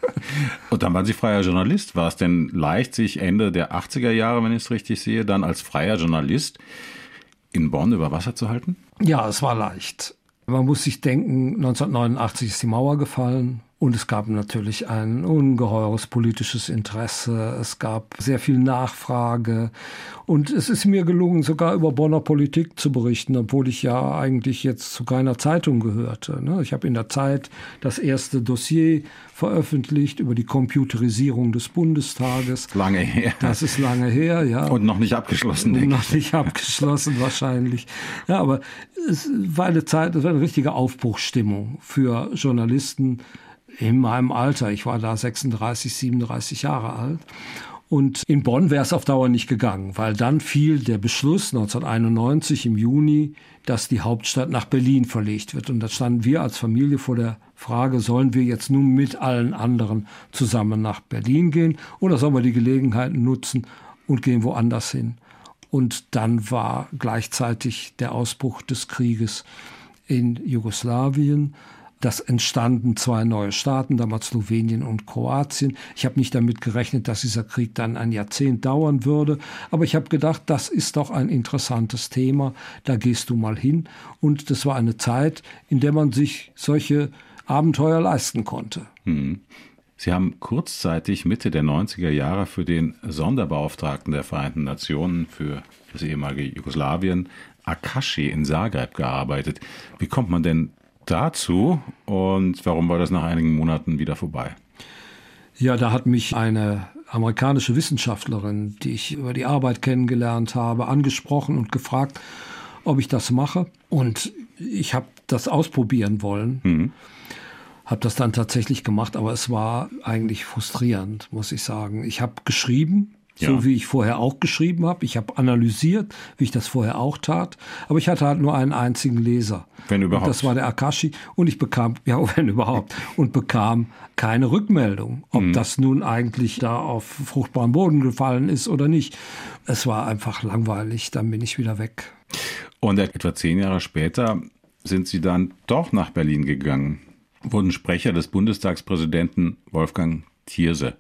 Und dann waren Sie freier Journalist. War es denn leicht, sich Ende der 80er Jahre, wenn ich es richtig sehe, dann als freier Journalist in Bonn über Wasser zu halten? Ja, es war leicht. Man muss sich denken, 1989 ist die Mauer gefallen. Und es gab natürlich ein ungeheures politisches Interesse. Es gab sehr viel Nachfrage. Und es ist mir gelungen, sogar über Bonner Politik zu berichten, obwohl ich ja eigentlich jetzt zu keiner Zeitung gehörte. Ne? Ich habe in der Zeit das erste Dossier veröffentlicht über die Computerisierung des Bundestages. Lange her. Das ist lange her, ja. Und noch nicht abgeschlossen, ich. Noch nicht abgeschlossen, wahrscheinlich. Ja, aber es war eine Zeit, es war eine richtige Aufbruchsstimmung für Journalisten in meinem Alter. Ich war da 36, 37 Jahre alt. Und in Bonn wäre es auf Dauer nicht gegangen, weil dann fiel der Beschluss 1991 im Juni, dass die Hauptstadt nach Berlin verlegt wird. Und da standen wir als Familie vor der Frage, sollen wir jetzt nun mit allen anderen zusammen nach Berlin gehen oder sollen wir die Gelegenheit nutzen und gehen woanders hin? Und dann war gleichzeitig der Ausbruch des Krieges in Jugoslawien. Das entstanden zwei neue Staaten, damals Slowenien und Kroatien. Ich habe nicht damit gerechnet, dass dieser Krieg dann ein Jahrzehnt dauern würde, aber ich habe gedacht, das ist doch ein interessantes Thema, da gehst du mal hin. Und das war eine Zeit, in der man sich solche Abenteuer leisten konnte. Hm. Sie haben kurzzeitig Mitte der 90er Jahre für den Sonderbeauftragten der Vereinten Nationen für das ehemalige Jugoslawien, Akashi in Zagreb gearbeitet. Wie kommt man denn dazu und warum war das nach einigen Monaten wieder vorbei? Ja, da hat mich eine amerikanische Wissenschaftlerin, die ich über die Arbeit kennengelernt habe, angesprochen und gefragt, ob ich das mache. Und ich habe das ausprobieren wollen. Mhm. Habe das dann tatsächlich gemacht, aber es war eigentlich frustrierend, muss ich sagen. Ich habe geschrieben, ja. So wie ich vorher auch geschrieben habe. Ich habe analysiert, wie ich das vorher auch tat. Aber ich hatte halt nur einen einzigen Leser. Wenn überhaupt. Und das war der Akashi. Und ich bekam, ja, wenn überhaupt, und bekam keine Rückmeldung, ob mhm. das nun eigentlich da auf fruchtbaren Boden gefallen ist oder nicht. Es war einfach langweilig. Dann bin ich wieder weg. Und etwa zehn Jahre später sind Sie dann doch nach Berlin gegangen, wurden Sprecher des Bundestagspräsidenten Wolfgang Thierse.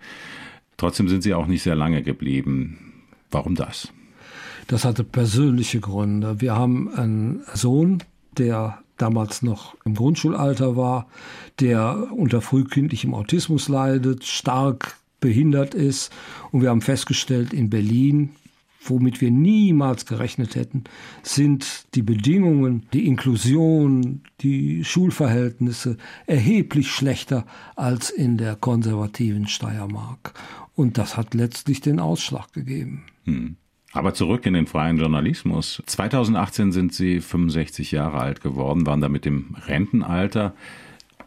Trotzdem sind Sie auch nicht sehr lange geblieben. Warum das? Das hatte persönliche Gründe. Wir haben einen Sohn, der damals noch im Grundschulalter war, der unter frühkindlichem Autismus leidet, stark behindert ist. Und wir haben festgestellt, in Berlin womit wir niemals gerechnet hätten, sind die Bedingungen, die Inklusion, die Schulverhältnisse erheblich schlechter als in der konservativen Steiermark. Und das hat letztlich den Ausschlag gegeben. Hm. Aber zurück in den freien Journalismus. 2018 sind Sie 65 Jahre alt geworden, waren da mit dem Rentenalter.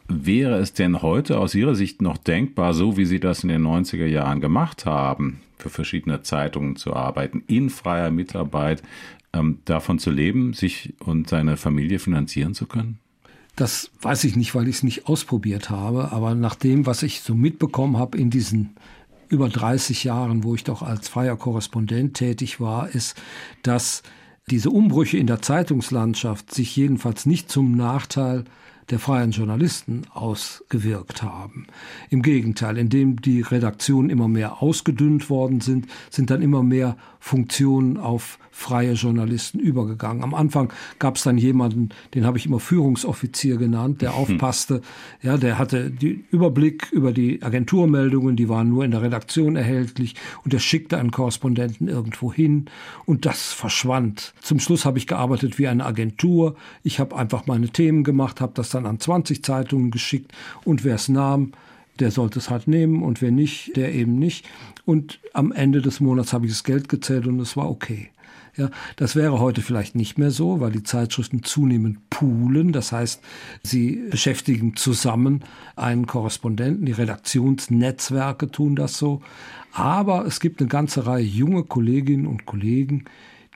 Wäre es denn heute aus Ihrer Sicht noch denkbar, so wie Sie das in den 90er Jahren gemacht haben, für verschiedene Zeitungen zu arbeiten, in freier Mitarbeit, ähm, davon zu leben, sich und seine Familie finanzieren zu können? Das weiß ich nicht, weil ich es nicht ausprobiert habe. Aber nach dem, was ich so mitbekommen habe in diesen über 30 Jahren, wo ich doch als freier Korrespondent tätig war, ist, dass diese Umbrüche in der Zeitungslandschaft sich jedenfalls nicht zum Nachteil der freien Journalisten ausgewirkt haben. Im Gegenteil, indem die Redaktionen immer mehr ausgedünnt worden sind, sind dann immer mehr Funktionen auf freie Journalisten übergegangen. Am Anfang gab es dann jemanden, den habe ich immer Führungsoffizier genannt, der hm. aufpasste, ja, der hatte den Überblick über die Agenturmeldungen, die waren nur in der Redaktion erhältlich und der schickte einen Korrespondenten irgendwo hin und das verschwand. Zum Schluss habe ich gearbeitet wie eine Agentur. Ich habe einfach meine Themen gemacht, habe das dann an 20 Zeitungen geschickt und wer es nahm, der sollte es halt nehmen und wer nicht, der eben nicht. Und am Ende des Monats habe ich das Geld gezählt und es war okay. Ja, das wäre heute vielleicht nicht mehr so, weil die Zeitschriften zunehmend poolen. Das heißt, sie beschäftigen zusammen einen Korrespondenten. Die Redaktionsnetzwerke tun das so. Aber es gibt eine ganze Reihe junge Kolleginnen und Kollegen,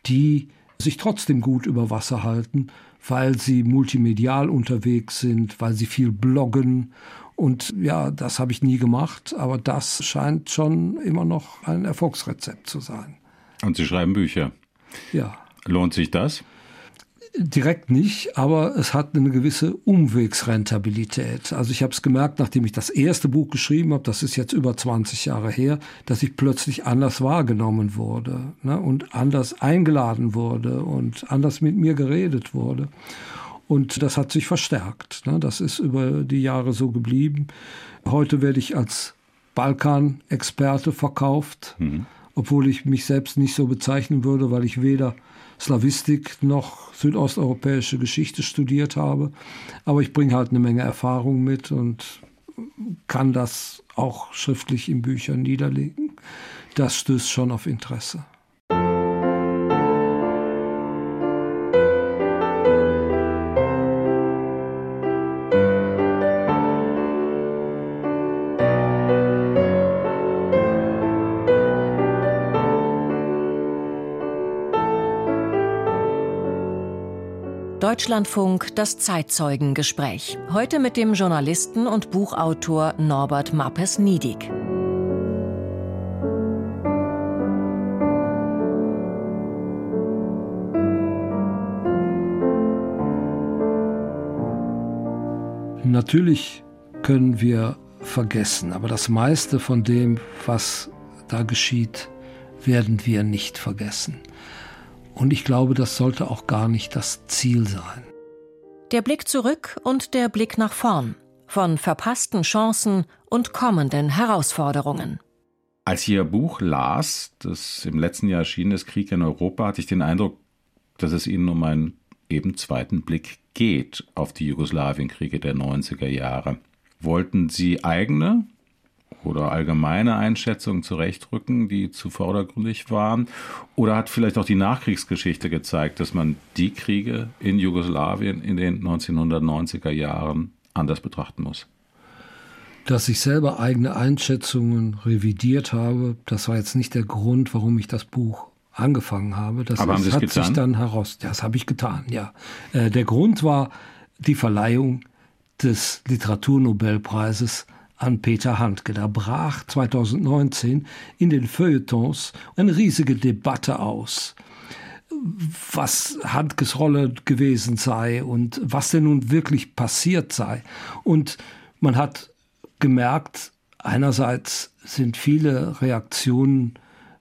die sich trotzdem gut über Wasser halten, weil sie multimedial unterwegs sind, weil sie viel bloggen. Und ja, das habe ich nie gemacht, aber das scheint schon immer noch ein Erfolgsrezept zu sein. Und Sie schreiben Bücher. Ja. Lohnt sich das? Direkt nicht, aber es hat eine gewisse Umwegsrentabilität. Also ich habe es gemerkt, nachdem ich das erste Buch geschrieben habe, das ist jetzt über 20 Jahre her, dass ich plötzlich anders wahrgenommen wurde ne, und anders eingeladen wurde und anders mit mir geredet wurde. Und das hat sich verstärkt. Ne. Das ist über die Jahre so geblieben. Heute werde ich als Balkan-Experte verkauft. Mhm obwohl ich mich selbst nicht so bezeichnen würde, weil ich weder Slavistik noch südosteuropäische Geschichte studiert habe. Aber ich bringe halt eine Menge Erfahrung mit und kann das auch schriftlich in Büchern niederlegen. Das stößt schon auf Interesse. Deutschlandfunk das Zeitzeugengespräch. Heute mit dem Journalisten und Buchautor Norbert Mappes-Niedig. Natürlich können wir vergessen, aber das meiste von dem, was da geschieht, werden wir nicht vergessen. Und ich glaube, das sollte auch gar nicht das Ziel sein. Der Blick zurück und der Blick nach vorn. Von verpassten Chancen und kommenden Herausforderungen. Als ich Ihr Buch las, das im letzten Jahr erschienen ist, Krieg in Europa, hatte ich den Eindruck, dass es Ihnen um einen eben zweiten Blick geht auf die Jugoslawienkriege der 90er Jahre. Wollten Sie eigene oder allgemeine Einschätzungen zurechtrücken, die zu vordergründig waren? Oder hat vielleicht auch die Nachkriegsgeschichte gezeigt, dass man die Kriege in Jugoslawien in den 1990er Jahren anders betrachten muss? Dass ich selber eigene Einschätzungen revidiert habe, das war jetzt nicht der Grund, warum ich das Buch angefangen habe. Das Aber ist, haben hat getan? sich dann heraus. Das habe ich getan, ja. Äh, der Grund war die Verleihung des Literaturnobelpreises an Peter Handke. Da brach 2019 in den Feuilletons eine riesige Debatte aus was Handkes Rolle gewesen sei und was denn nun wirklich passiert sei. Und man hat gemerkt, einerseits sind viele Reaktionen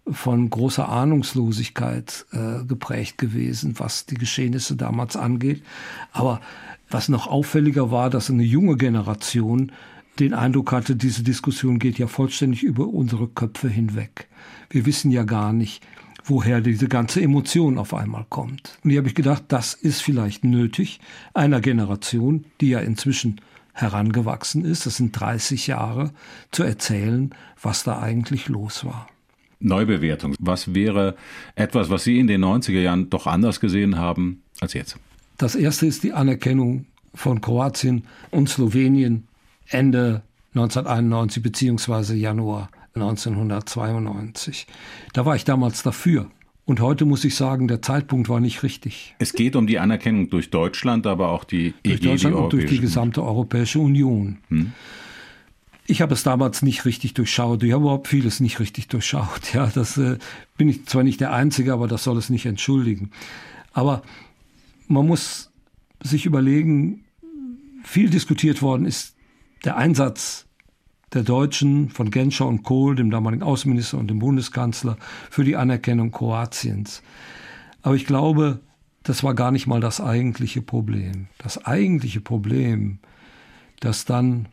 von großer Ahnungslosigkeit äh, geprägt gewesen, was die Geschehnisse damals angeht. Aber was noch auffälliger war, dass eine junge Generation den Eindruck hatte, diese Diskussion geht ja vollständig über unsere Köpfe hinweg. Wir wissen ja gar nicht, woher diese ganze Emotion auf einmal kommt. Und hier habe ich gedacht, das ist vielleicht nötig, einer Generation, die ja inzwischen herangewachsen ist, das sind 30 Jahre, zu erzählen, was da eigentlich los war. Neubewertung. Was wäre etwas, was Sie in den 90er Jahren doch anders gesehen haben als jetzt? Das erste ist die Anerkennung von Kroatien und Slowenien Ende 1991 beziehungsweise Januar 1992. Da war ich damals dafür. Und heute muss ich sagen, der Zeitpunkt war nicht richtig. Es geht um die Anerkennung durch Deutschland, aber auch die durch EG, Deutschland die und durch die gesamte Europäische Union. Hm. Ich habe es damals nicht richtig durchschaut. Ich habe überhaupt vieles nicht richtig durchschaut. Ja, das äh, bin ich zwar nicht der Einzige, aber das soll es nicht entschuldigen. Aber man muss sich überlegen, viel diskutiert worden ist der Einsatz der Deutschen von Genscher und Kohl, dem damaligen Außenminister und dem Bundeskanzler, für die Anerkennung Kroatiens. Aber ich glaube, das war gar nicht mal das eigentliche Problem. Das eigentliche Problem, das dann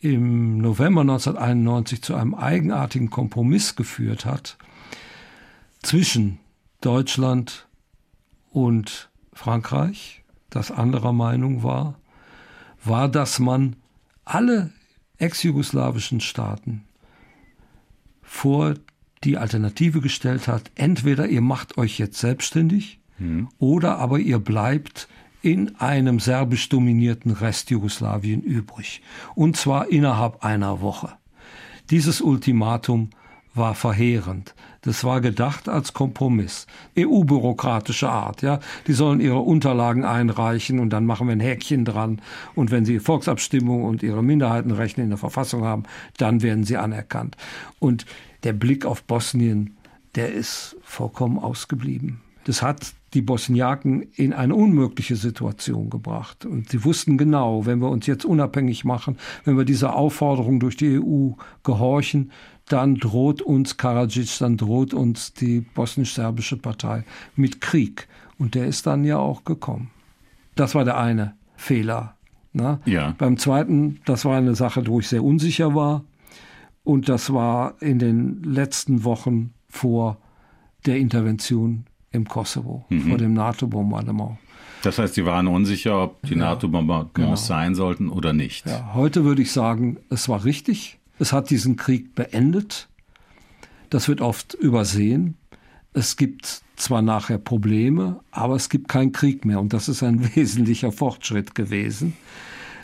im November 1991 zu einem eigenartigen Kompromiss geführt hat zwischen Deutschland und Frankreich, das anderer Meinung war, war, dass man alle ex-jugoslawischen Staaten vor die Alternative gestellt hat, entweder ihr macht euch jetzt selbstständig mhm. oder aber ihr bleibt in einem serbisch dominierten Rest Jugoslawien übrig. Und zwar innerhalb einer Woche. Dieses Ultimatum war verheerend. Das war gedacht als Kompromiss. EU-bürokratische Art, ja. Die sollen ihre Unterlagen einreichen und dann machen wir ein Häkchen dran. Und wenn sie Volksabstimmung und ihre Minderheitenrechte in der Verfassung haben, dann werden sie anerkannt. Und der Blick auf Bosnien, der ist vollkommen ausgeblieben. Das hat die Bosniaken in eine unmögliche Situation gebracht. Und sie wussten genau, wenn wir uns jetzt unabhängig machen, wenn wir dieser Aufforderung durch die EU gehorchen, dann droht uns Karadzic, dann droht uns die bosnisch-serbische Partei mit Krieg. Und der ist dann ja auch gekommen. Das war der eine Fehler. Ne? Ja. Beim zweiten, das war eine Sache, wo ich sehr unsicher war. Und das war in den letzten Wochen vor der Intervention im Kosovo, mhm. vor dem NATO-Bombardement. Das heißt, Sie waren unsicher, ob die ja, NATO-Bombardements genau. sein sollten oder nicht. Ja, heute würde ich sagen, es war richtig. Es hat diesen Krieg beendet. Das wird oft übersehen. Es gibt zwar nachher Probleme, aber es gibt keinen Krieg mehr. Und das ist ein wesentlicher Fortschritt gewesen.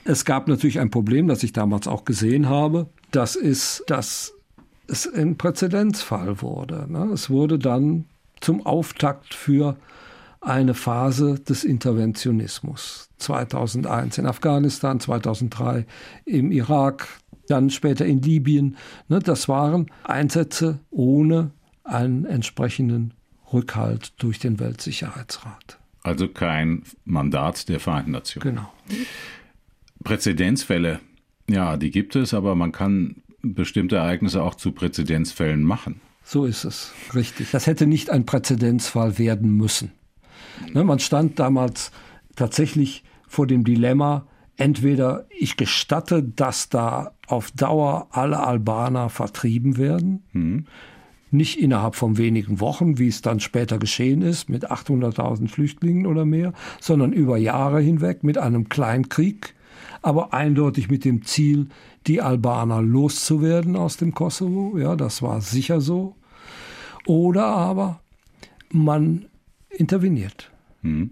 Es gab natürlich ein Problem, das ich damals auch gesehen habe. Das ist, dass es ein Präzedenzfall wurde. Ne? Es wurde dann zum Auftakt für eine Phase des Interventionismus. 2001 in Afghanistan, 2003 im Irak, dann später in Libyen. Ne, das waren Einsätze ohne einen entsprechenden Rückhalt durch den Weltsicherheitsrat. Also kein Mandat der Vereinten Nationen. Genau. Präzedenzfälle, ja, die gibt es, aber man kann bestimmte Ereignisse auch zu Präzedenzfällen machen. So ist es, richtig. Das hätte nicht ein Präzedenzfall werden müssen. Ne, man stand damals tatsächlich vor dem Dilemma, entweder ich gestatte, dass da auf Dauer alle Albaner vertrieben werden, mhm. nicht innerhalb von wenigen Wochen, wie es dann später geschehen ist, mit 800.000 Flüchtlingen oder mehr, sondern über Jahre hinweg mit einem Kleinkrieg, aber eindeutig mit dem Ziel, die Albaner loszuwerden aus dem Kosovo. Ja, das war sicher so. Oder aber man interveniert. Mhm.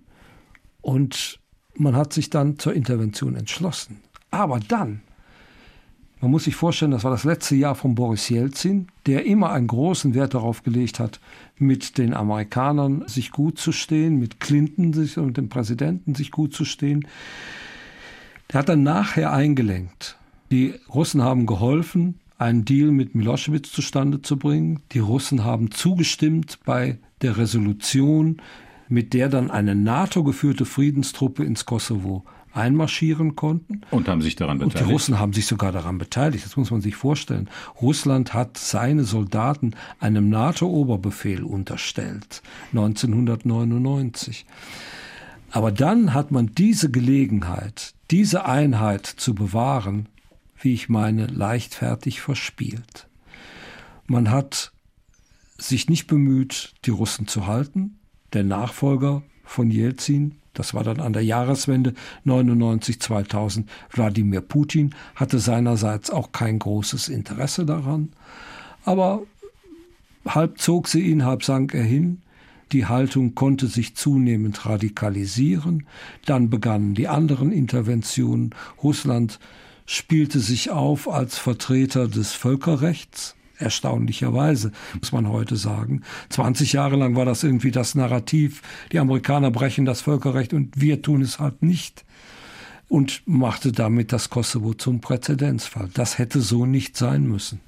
Und man hat sich dann zur Intervention entschlossen. Aber dann, man muss sich vorstellen, das war das letzte Jahr von Boris Jelzin, der immer einen großen Wert darauf gelegt hat, mit den Amerikanern sich gut zu stehen, mit Clinton sich und dem Präsidenten sich gut zu stehen. Der hat dann nachher eingelenkt. Die Russen haben geholfen, einen Deal mit Milosevic zustande zu bringen. Die Russen haben zugestimmt bei der Resolution, mit der dann eine NATO-geführte Friedenstruppe ins Kosovo einmarschieren konnten. Und haben sich daran beteiligt. Und die Russen haben sich sogar daran beteiligt. Das muss man sich vorstellen. Russland hat seine Soldaten einem NATO-Oberbefehl unterstellt. 1999. Aber dann hat man diese Gelegenheit, diese Einheit zu bewahren, wie ich meine, leichtfertig verspielt. Man hat sich nicht bemüht, die Russen zu halten der Nachfolger von Jelzin, das war dann an der Jahreswende 99 2000, Wladimir Putin, hatte seinerseits auch kein großes Interesse daran. Aber halb zog sie ihn, halb sank er hin. Die Haltung konnte sich zunehmend radikalisieren. Dann begannen die anderen Interventionen. Russland spielte sich auf als Vertreter des Völkerrechts. Erstaunlicherweise, muss man heute sagen. 20 Jahre lang war das irgendwie das Narrativ, die Amerikaner brechen das Völkerrecht und wir tun es halt nicht. Und machte damit das Kosovo zum Präzedenzfall. Das hätte so nicht sein müssen.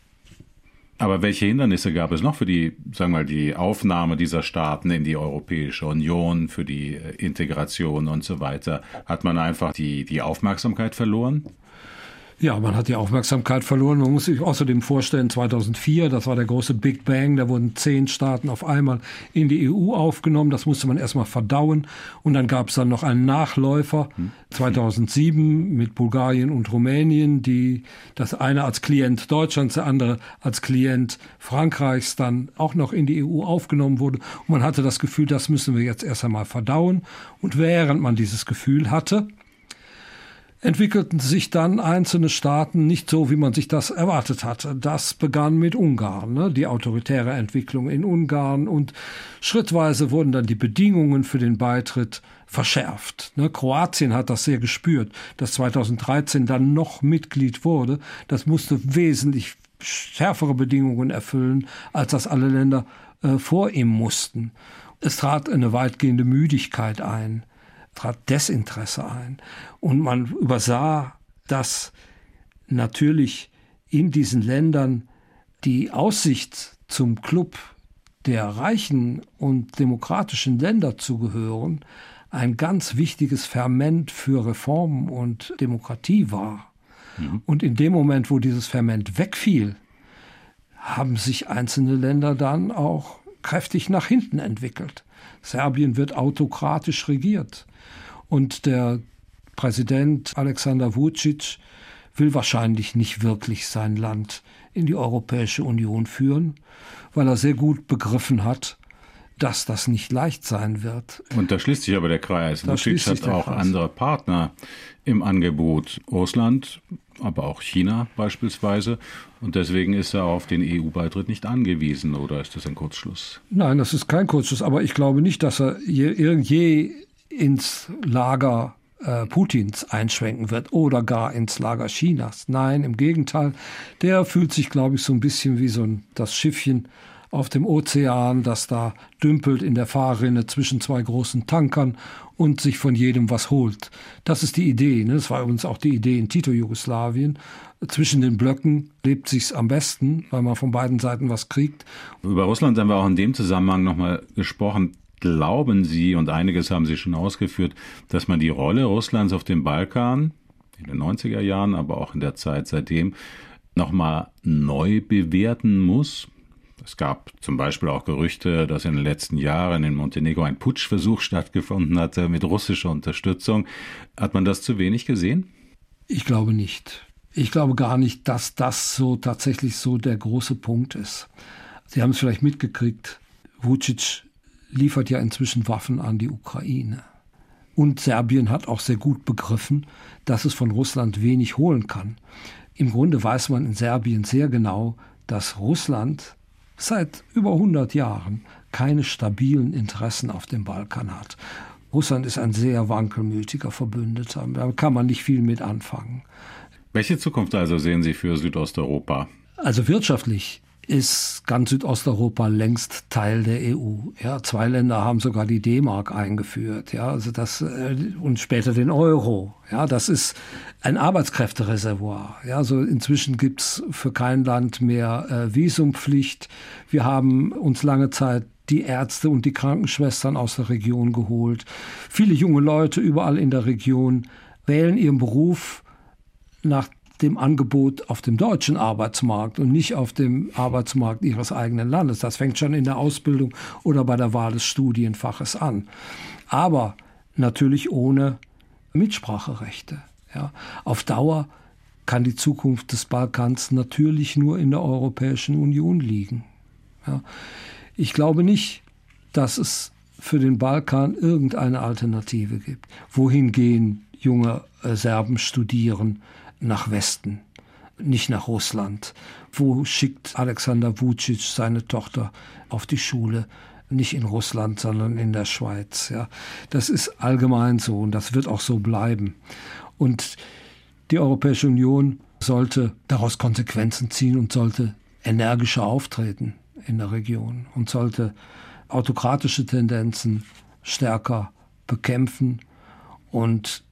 Aber welche Hindernisse gab es noch für die, sagen wir mal, die Aufnahme dieser Staaten in die Europäische Union, für die Integration und so weiter? Hat man einfach die, die Aufmerksamkeit verloren? Ja, man hat die Aufmerksamkeit verloren. Man muss sich außerdem vorstellen, 2004, das war der große Big Bang, da wurden zehn Staaten auf einmal in die EU aufgenommen. Das musste man erstmal verdauen. Und dann gab es dann noch einen Nachläufer, 2007 mit Bulgarien und Rumänien, die das eine als Klient Deutschlands, der andere als Klient Frankreichs dann auch noch in die EU aufgenommen wurde. Und man hatte das Gefühl, das müssen wir jetzt erst einmal verdauen. Und während man dieses Gefühl hatte, entwickelten sich dann einzelne Staaten nicht so, wie man sich das erwartet hatte. Das begann mit Ungarn, ne? die autoritäre Entwicklung in Ungarn und schrittweise wurden dann die Bedingungen für den Beitritt verschärft. Ne? Kroatien hat das sehr gespürt, dass 2013 dann noch Mitglied wurde. Das musste wesentlich schärfere Bedingungen erfüllen, als das alle Länder äh, vor ihm mussten. Es trat eine weitgehende Müdigkeit ein trat Desinteresse ein. Und man übersah, dass natürlich in diesen Ländern die Aussicht zum Club der reichen und demokratischen Länder zu gehören, ein ganz wichtiges Ferment für Reformen und Demokratie war. Mhm. Und in dem Moment, wo dieses Ferment wegfiel, haben sich einzelne Länder dann auch kräftig nach hinten entwickelt. Serbien wird autokratisch regiert. Und der Präsident Alexander Vucic will wahrscheinlich nicht wirklich sein Land in die Europäische Union führen, weil er sehr gut begriffen hat, dass das nicht leicht sein wird. Und da schließt sich aber der Kreis. Vucic hat auch Kreis. andere Partner im Angebot. Russland, aber auch China beispielsweise. Und deswegen ist er auf den EU-Beitritt nicht angewiesen, oder ist das ein Kurzschluss? Nein, das ist kein Kurzschluss, aber ich glaube nicht, dass er je, je ins Lager äh, Putins einschwenken wird oder gar ins Lager Chinas. Nein, im Gegenteil, der fühlt sich, glaube ich, so ein bisschen wie so ein, das Schiffchen auf dem Ozean, das da dümpelt in der Fahrrinne zwischen zwei großen Tankern und sich von jedem was holt. Das ist die Idee. Ne? Das war übrigens auch die Idee in Tito-Jugoslawien. Zwischen den Blöcken lebt sich's am besten, weil man von beiden Seiten was kriegt. Über Russland haben wir auch in dem Zusammenhang nochmal gesprochen. Glauben Sie, und einiges haben Sie schon ausgeführt, dass man die Rolle Russlands auf dem Balkan in den 90er Jahren, aber auch in der Zeit seitdem nochmal neu bewerten muss? Es gab zum Beispiel auch Gerüchte, dass in den letzten Jahren in Montenegro ein Putschversuch stattgefunden hatte mit russischer Unterstützung. Hat man das zu wenig gesehen? Ich glaube nicht. Ich glaube gar nicht, dass das so tatsächlich so der große Punkt ist. Sie haben es vielleicht mitgekriegt. Vucic liefert ja inzwischen Waffen an die Ukraine. Und Serbien hat auch sehr gut begriffen, dass es von Russland wenig holen kann. Im Grunde weiß man in Serbien sehr genau, dass Russland seit über 100 Jahren keine stabilen Interessen auf dem Balkan hat. Russland ist ein sehr wankelmütiger Verbündeter. Da kann man nicht viel mit anfangen. Welche Zukunft also sehen Sie für Südosteuropa? Also wirtschaftlich ist ganz Südosteuropa längst Teil der EU. Ja, zwei Länder haben sogar die D-Mark eingeführt, ja, also das äh, und später den Euro. Ja, das ist ein Arbeitskräftereservoir. Ja, so inzwischen gibt's für kein Land mehr äh, Visumpflicht. Wir haben uns lange Zeit die Ärzte und die Krankenschwestern aus der Region geholt. Viele junge Leute überall in der Region wählen ihren Beruf nach dem Angebot auf dem deutschen Arbeitsmarkt und nicht auf dem Arbeitsmarkt ihres eigenen Landes. Das fängt schon in der Ausbildung oder bei der Wahl des Studienfaches an. Aber natürlich ohne Mitspracherechte. Ja. Auf Dauer kann die Zukunft des Balkans natürlich nur in der Europäischen Union liegen. Ja. Ich glaube nicht, dass es für den Balkan irgendeine Alternative gibt. Wohin gehen junge äh, Serben studieren? Nach Westen, nicht nach Russland. Wo schickt Alexander Vucic seine Tochter auf die Schule? nicht in Russland, sondern in der Schweiz. Ja, das ist allgemein so und das wird auch so bleiben. Und die Europäische Union sollte daraus Konsequenzen ziehen und sollte energischer auftreten in der Region und sollte autokratische Tendenzen stärker bekämpfen und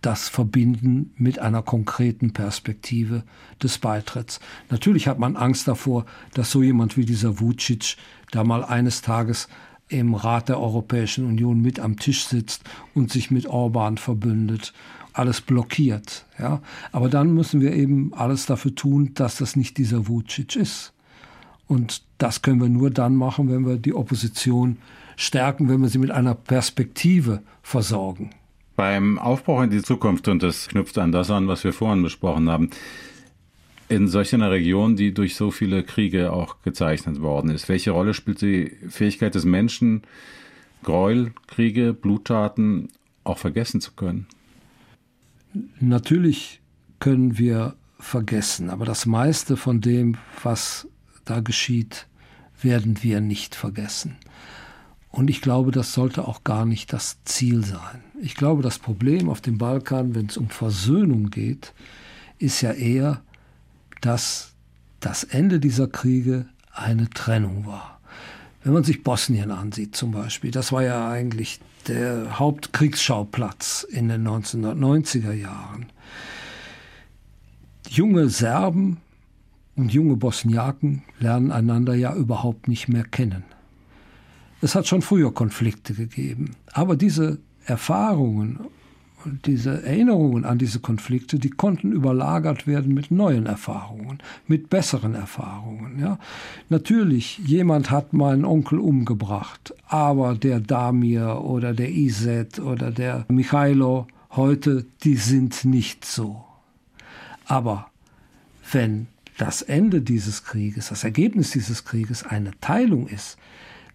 das verbinden mit einer konkreten Perspektive des Beitritts. Natürlich hat man Angst davor, dass so jemand wie dieser Vucic da mal eines Tages im Rat der Europäischen Union mit am Tisch sitzt und sich mit Orban verbündet, alles blockiert. Ja? Aber dann müssen wir eben alles dafür tun, dass das nicht dieser Vucic ist. Und das können wir nur dann machen, wenn wir die Opposition stärken, wenn wir sie mit einer Perspektive versorgen. Beim Aufbruch in die Zukunft, und das knüpft an das an, was wir vorhin besprochen haben, in solch einer Region, die durch so viele Kriege auch gezeichnet worden ist, welche Rolle spielt die Fähigkeit des Menschen, Gräuel, Kriege, Bluttaten auch vergessen zu können? Natürlich können wir vergessen, aber das meiste von dem, was da geschieht, werden wir nicht vergessen. Und ich glaube, das sollte auch gar nicht das Ziel sein. Ich glaube, das Problem auf dem Balkan, wenn es um Versöhnung geht, ist ja eher, dass das Ende dieser Kriege eine Trennung war. Wenn man sich Bosnien ansieht zum Beispiel, das war ja eigentlich der Hauptkriegsschauplatz in den 1990er Jahren. Junge Serben und junge Bosniaken lernen einander ja überhaupt nicht mehr kennen. Es hat schon früher Konflikte gegeben. Aber diese Erfahrungen und diese Erinnerungen an diese Konflikte, die konnten überlagert werden mit neuen Erfahrungen, mit besseren Erfahrungen. Ja. Natürlich, jemand hat meinen Onkel umgebracht, aber der Damir oder der Iset oder der Michailo heute, die sind nicht so. Aber wenn das Ende dieses Krieges, das Ergebnis dieses Krieges eine Teilung ist,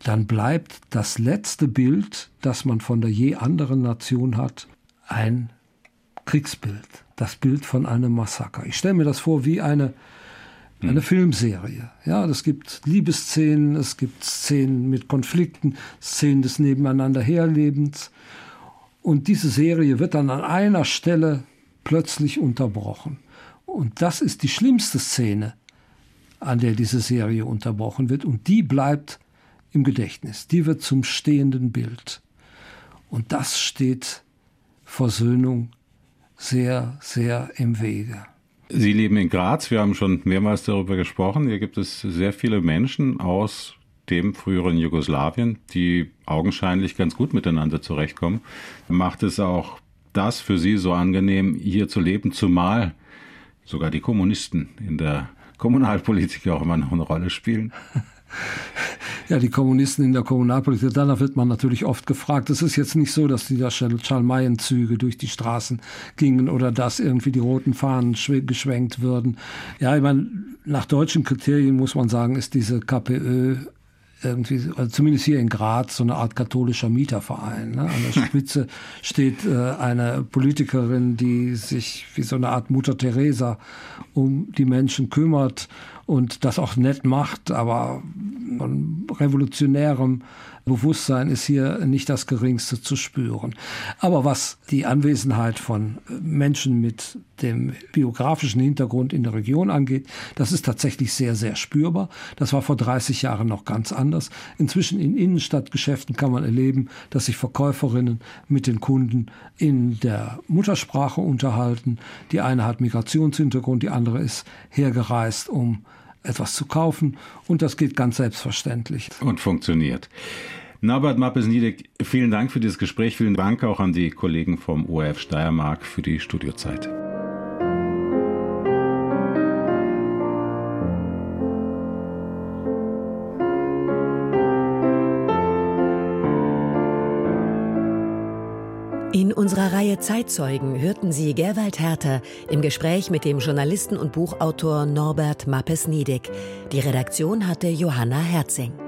dann bleibt das letzte Bild, das man von der je anderen Nation hat, ein Kriegsbild, das Bild von einem Massaker. Ich stelle mir das vor wie eine, eine hm. Filmserie. Ja, es gibt Liebesszenen, es gibt Szenen mit Konflikten, Szenen des Nebeneinanderherlebens. Und diese Serie wird dann an einer Stelle plötzlich unterbrochen. Und das ist die schlimmste Szene, an der diese Serie unterbrochen wird. Und die bleibt im Gedächtnis. Die wird zum stehenden Bild. Und das steht Versöhnung sehr, sehr im Wege. Sie leben in Graz. Wir haben schon mehrmals darüber gesprochen. Hier gibt es sehr viele Menschen aus dem früheren Jugoslawien, die augenscheinlich ganz gut miteinander zurechtkommen. Macht es auch das für Sie so angenehm, hier zu leben, zumal sogar die Kommunisten in der Kommunalpolitik auch immer noch eine Rolle spielen? Ja, die Kommunisten in der Kommunalpolitik, danach wird man natürlich oft gefragt. Es ist jetzt nicht so, dass die da Schalmeienzüge durch die Straßen gingen oder dass irgendwie die roten Fahnen geschwenkt würden. Ja, ich meine, nach deutschen Kriterien muss man sagen, ist diese KPÖ irgendwie, also zumindest hier in Graz, so eine Art katholischer Mieterverein. Ne? An der Spitze steht äh, eine Politikerin, die sich wie so eine Art Mutter Teresa um die Menschen kümmert und das auch nett macht, aber von revolutionärem Bewusstsein ist hier nicht das geringste zu spüren. Aber was die Anwesenheit von Menschen mit dem biografischen Hintergrund in der Region angeht, das ist tatsächlich sehr, sehr spürbar. Das war vor 30 Jahren noch ganz anders. Inzwischen in Innenstadtgeschäften kann man erleben, dass sich Verkäuferinnen mit den Kunden in der Muttersprache unterhalten. Die eine hat Migrationshintergrund, die andere ist hergereist, um etwas zu kaufen und das geht ganz selbstverständlich. Und funktioniert. Norbert Mappes-Niedek, vielen Dank für dieses Gespräch. Vielen Dank auch an die Kollegen vom ORF Steiermark für die Studiozeit. Unserer Reihe Zeitzeugen hörten Sie Gerwald Herter im Gespräch mit dem Journalisten und Buchautor Norbert Mappes-Niedig. Die Redaktion hatte Johanna Herzing.